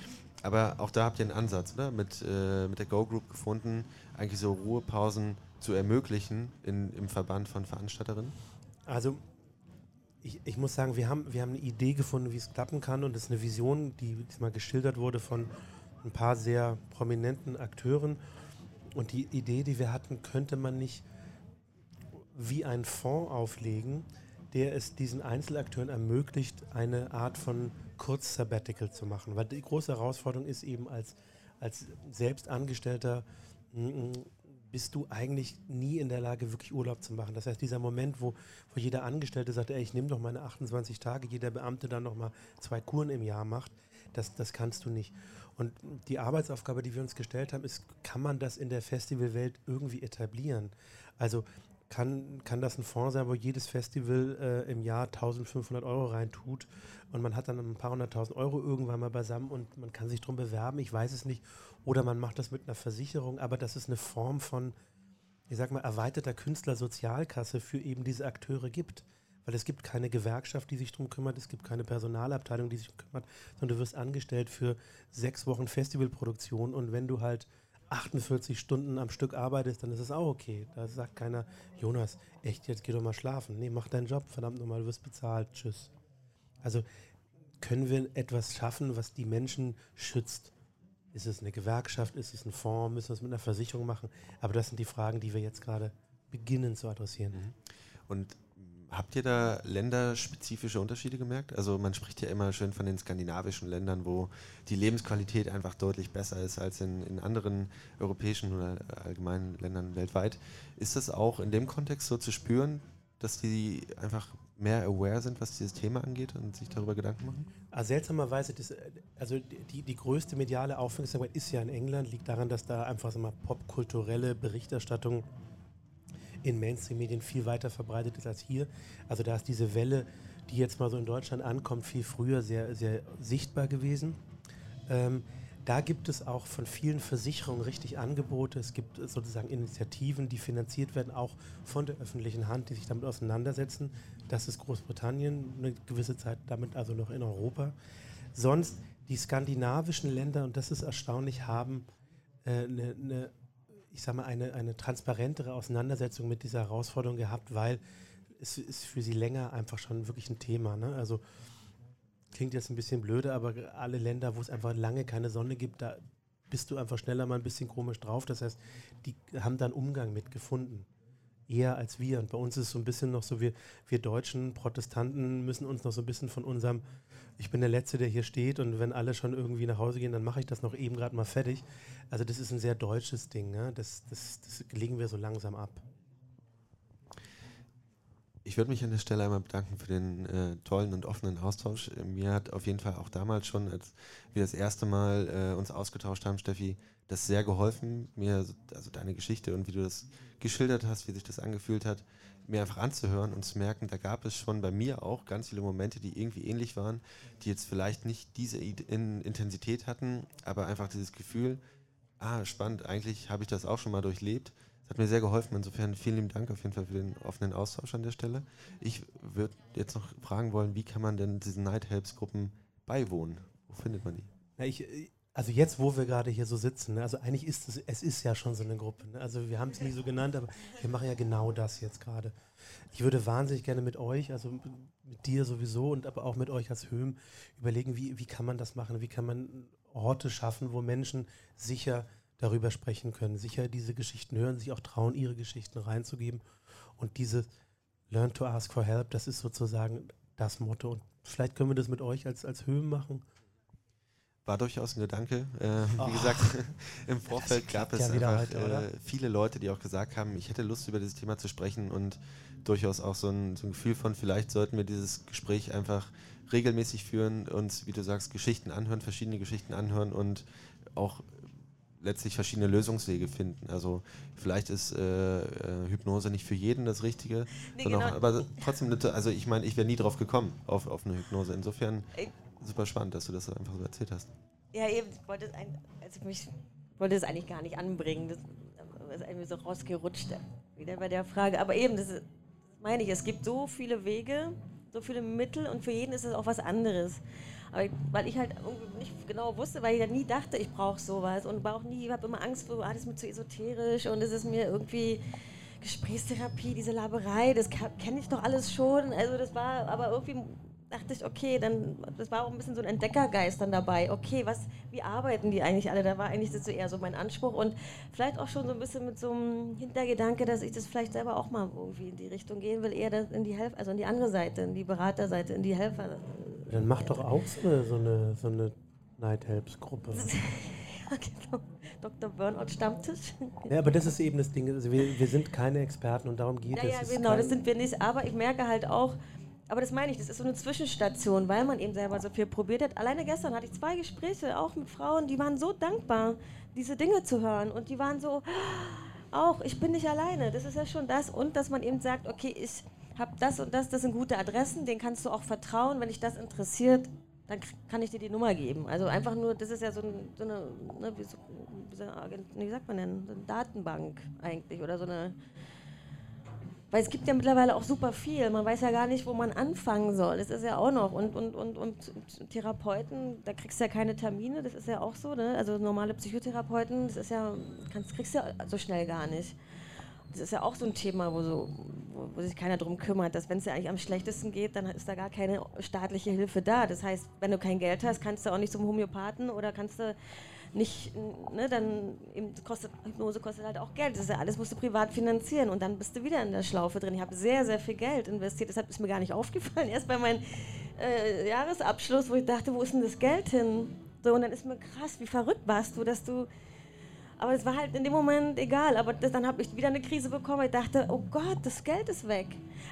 S2: Aber auch da habt ihr einen Ansatz, oder? Mit, äh, mit der Go Group gefunden, eigentlich so Ruhepausen zu ermöglichen in, im Verband von Veranstalterinnen?
S3: Also ich, ich, muss sagen, wir haben, wir haben eine Idee gefunden, wie es klappen kann und das ist eine Vision, die mal geschildert wurde von ein paar sehr prominenten Akteuren. Und die Idee, die wir hatten, könnte man nicht wie einen Fonds auflegen, der es diesen Einzelakteuren ermöglicht, eine Art von Kurz-Sabbatical zu machen. Weil die große Herausforderung ist eben als, als Selbstangestellter bist du eigentlich nie in der Lage, wirklich Urlaub zu machen. Das heißt, dieser Moment, wo, wo jeder Angestellte sagt, ey, ich nehme doch meine 28 Tage, jeder Beamte dann nochmal zwei Kuren im Jahr macht, das, das kannst du nicht. Und die Arbeitsaufgabe, die wir uns gestellt haben, ist, kann man das in der Festivalwelt irgendwie etablieren? Also kann, kann das ein Fonds sein, wo jedes Festival äh, im Jahr 1500 Euro reintut und man hat dann ein paar hunderttausend Euro irgendwann mal beisammen und man kann sich darum bewerben, ich weiß es nicht. Oder man macht das mit einer Versicherung, aber das ist eine Form von, ich sag mal, erweiterter Künstlersozialkasse für eben diese Akteure gibt. Weil es gibt keine Gewerkschaft, die sich darum kümmert, es gibt keine Personalabteilung, die sich kümmert, sondern du wirst angestellt für sechs Wochen Festivalproduktion und wenn du halt 48 Stunden am Stück arbeitest, dann ist es auch okay. Da sagt keiner, Jonas, echt, jetzt geh doch mal schlafen. Nee, mach deinen Job, verdammt nochmal, du wirst bezahlt, tschüss. Also können wir etwas schaffen, was die Menschen schützt? Ist es eine Gewerkschaft, ist es ein Fonds, müssen wir es mit einer Versicherung machen? Aber das sind die Fragen, die wir jetzt gerade beginnen zu adressieren. Mhm.
S2: Und Habt ihr da länderspezifische Unterschiede gemerkt? Also man spricht ja immer schön von den skandinavischen Ländern, wo die Lebensqualität einfach deutlich besser ist als in, in anderen europäischen oder allgemeinen Ländern weltweit. Ist das auch in dem Kontext so zu spüren, dass die einfach mehr aware sind, was dieses Thema angeht und sich darüber Gedanken machen?
S3: Also seltsamerweise, das, also die, die größte mediale Aufmerksamkeit ist ja in England, liegt daran, dass da einfach so mal popkulturelle Berichterstattung in Mainstream-Medien viel weiter verbreitet ist als hier. Also da ist diese Welle, die jetzt mal so in Deutschland ankommt, viel früher sehr, sehr sichtbar gewesen. Ähm, da gibt es auch von vielen Versicherungen richtig Angebote. Es gibt sozusagen Initiativen, die finanziert werden, auch von der öffentlichen Hand, die sich damit auseinandersetzen. Das ist Großbritannien, eine gewisse Zeit damit also noch in Europa. Sonst die skandinavischen Länder, und das ist erstaunlich, haben äh, eine, eine ich sage mal, eine, eine transparentere Auseinandersetzung mit dieser Herausforderung gehabt, weil es ist für sie länger einfach schon wirklich ein Thema. Ne? Also klingt jetzt ein bisschen blöde, aber alle Länder, wo es einfach lange keine Sonne gibt, da bist du einfach schneller mal ein bisschen komisch drauf. Das heißt, die haben dann Umgang mit gefunden. Eher als wir. Und bei uns ist es so ein bisschen noch so, wir, wir deutschen Protestanten müssen uns noch so ein bisschen von unserem, ich bin der Letzte, der hier steht und wenn alle schon irgendwie nach Hause gehen, dann mache ich das noch eben gerade mal fertig. Also das ist ein sehr deutsches Ding. Ne? Das, das, das legen wir so langsam ab.
S2: Ich würde mich an der Stelle einmal bedanken für den äh, tollen und offenen Austausch. Mir hat auf jeden Fall auch damals schon, als wir das erste Mal äh, uns ausgetauscht haben, Steffi, das sehr geholfen, mir, also deine Geschichte und wie du das geschildert hast, wie sich das angefühlt hat, mir einfach anzuhören und zu merken, da gab es schon bei mir auch ganz viele Momente, die irgendwie ähnlich waren, die jetzt vielleicht nicht diese in Intensität hatten, aber einfach dieses Gefühl, ah, spannend, eigentlich habe ich das auch schon mal durchlebt das hat mir sehr geholfen. Insofern vielen lieben Dank auf jeden Fall für den offenen Austausch an der Stelle. Ich würde jetzt noch fragen wollen, wie kann man denn diesen Night Helps Gruppen beiwohnen? Wo findet man die?
S3: Ich, also jetzt, wo wir gerade hier so sitzen, ne, also eigentlich ist es, es ist ja schon so eine Gruppe. Ne? Also wir haben es nie so genannt, aber wir machen ja genau das jetzt gerade. Ich würde wahnsinnig gerne mit euch, also mit dir sowieso und aber auch mit euch als Höhm überlegen, wie, wie kann man das machen? Wie kann man Orte schaffen, wo Menschen sicher darüber sprechen können, sicher diese Geschichten hören, sich auch trauen, ihre Geschichten reinzugeben. Und diese Learn to Ask for Help, das ist sozusagen das Motto. Und vielleicht können wir das mit euch als, als Höhen machen.
S2: War durchaus ein Gedanke. Äh, oh. Wie gesagt, im Vorfeld gab es ja einfach heute, äh, viele Leute, die auch gesagt haben, ich hätte Lust, über dieses Thema zu sprechen und durchaus auch so ein, so ein Gefühl von, vielleicht sollten wir dieses Gespräch einfach regelmäßig führen, uns, wie du sagst, Geschichten anhören, verschiedene Geschichten anhören und auch letztlich verschiedene Lösungswege finden. Also vielleicht ist äh, äh, Hypnose nicht für jeden das Richtige, nee, genau. auch, aber trotzdem, also ich meine, ich wäre nie drauf gekommen auf, auf eine Hypnose. Insofern super spannend, dass du das einfach so erzählt hast.
S4: Ja, eben, ich wollte es also mich wollte es eigentlich gar nicht anbringen. Das ist irgendwie so rausgerutscht wieder bei der Frage. Aber eben, das, das meine ich, es gibt so viele Wege, so viele Mittel und für jeden ist es auch was anderes. Aber weil ich halt irgendwie nicht genau wusste, weil ich ja nie dachte, ich brauche sowas und war auch nie, ich habe immer Angst vor, ah, das ist mir zu esoterisch und es ist mir irgendwie Gesprächstherapie, diese Laberei, das kenne ich doch alles schon. Also das war, aber irgendwie dachte ich, okay, dann, das war auch ein bisschen so ein Entdeckergeist dann dabei. Okay, was, wie arbeiten die eigentlich alle? Da war eigentlich so eher so mein Anspruch und vielleicht auch schon so ein bisschen mit so einem Hintergedanke, dass ich das vielleicht selber auch mal irgendwie in die Richtung gehen will, eher in die Helf also in die andere Seite, in die Beraterseite, in die Helfer.
S3: Dann mach doch auch so eine, so eine, so eine Night Helps Gruppe.
S4: ja, genau. Dr. Burnout Stammtisch.
S3: Ja, aber das ist eben das Ding. Also wir, wir sind keine Experten und darum geht
S4: es. Ja, genau, das sind wir nicht. Aber ich merke halt auch, aber das meine ich, das ist so eine Zwischenstation, weil man eben selber so viel probiert hat. Alleine gestern hatte ich zwei Gespräche, auch mit Frauen, die waren so dankbar, diese Dinge zu hören. Und die waren so, auch, ich bin nicht alleine. Das ist ja schon das. Und dass man eben sagt, okay, ich habe das und das, das sind gute Adressen, denen kannst du auch vertrauen. Wenn dich das interessiert, dann kann ich dir die Nummer geben. Also einfach nur, das ist ja so, ein, so eine, ne, wie, so, wie, sagt man denn, so eine Datenbank eigentlich oder so eine weil es gibt ja mittlerweile auch super viel. Man weiß ja gar nicht, wo man anfangen soll. Das ist ja auch noch. Und, und, und, und Therapeuten, da kriegst du ja keine Termine, das ist ja auch so. Ne? Also normale Psychotherapeuten, das ist ja, kannst, kriegst du ja so schnell gar nicht. Das ist ja auch so ein Thema, wo, so, wo, wo sich keiner darum kümmert, dass wenn es ja eigentlich am schlechtesten geht, dann ist da gar keine staatliche Hilfe da. Das heißt, wenn du kein Geld hast, kannst du auch nicht zum Homöopathen oder kannst du nicht, ne, dann kostet, Hypnose kostet halt auch Geld. Das ist ja alles musst du privat finanzieren und dann bist du wieder in der Schlaufe drin. Ich habe sehr, sehr viel Geld investiert, deshalb ist mir gar nicht aufgefallen. Erst bei meinem äh, Jahresabschluss, wo ich dachte, wo ist denn das Geld hin? So, und dann ist mir krass, wie verrückt warst du, dass du aber es war halt in dem Moment egal. Aber das, dann habe ich wieder eine Krise bekommen. Ich dachte, oh Gott, das Geld ist weg.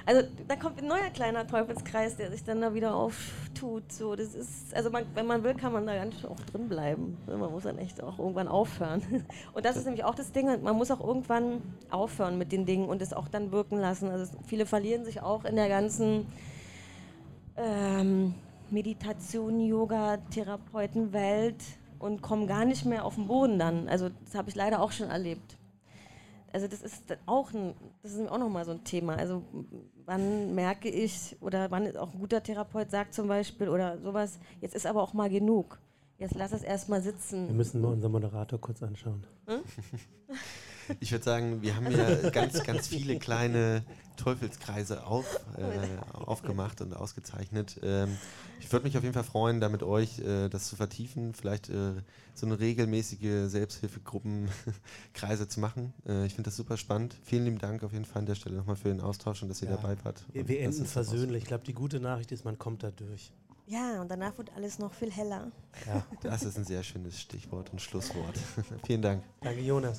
S4: Also da kommt ein neuer kleiner Teufelskreis, der sich dann da wieder auftut. So, das ist, also man, wenn man will, kann man da ganz auch drin bleiben. Man muss dann echt auch irgendwann aufhören. Und das ist nämlich auch das Ding. Man muss auch irgendwann aufhören mit den Dingen und es auch dann wirken lassen. Also viele verlieren sich auch in der ganzen ähm, Meditation, Yoga, Therapeutenwelt und kommen gar nicht mehr auf den Boden dann. Also das habe ich leider auch schon erlebt. Also das ist auch ein, das ist auch nochmal so ein Thema. Also wann merke ich oder wann auch ein guter Therapeut sagt zum Beispiel oder sowas, jetzt ist aber auch mal genug. Jetzt lass es erstmal sitzen.
S3: Wir müssen mal unseren Moderator kurz anschauen. Hm?
S2: Ich würde sagen, wir haben ja ganz, ganz viele kleine Teufelskreise auf, äh, aufgemacht und ausgezeichnet. Ähm, ich würde mich auf jeden Fall freuen, da mit euch äh, das zu vertiefen, vielleicht äh, so eine regelmäßige Selbsthilfegruppenkreise zu machen. Äh, ich finde das super spannend. Vielen lieben Dank auf jeden Fall an der Stelle nochmal für den Austausch und dass ihr ja. dabei wart.
S3: Wir, wir enden versöhnlich. Ich glaube, die gute Nachricht ist, man kommt da durch.
S4: Ja, und danach wird alles noch viel heller.
S2: Ja, das ist ein sehr schönes Stichwort und Schlusswort. Vielen Dank.
S3: Danke, Jonas.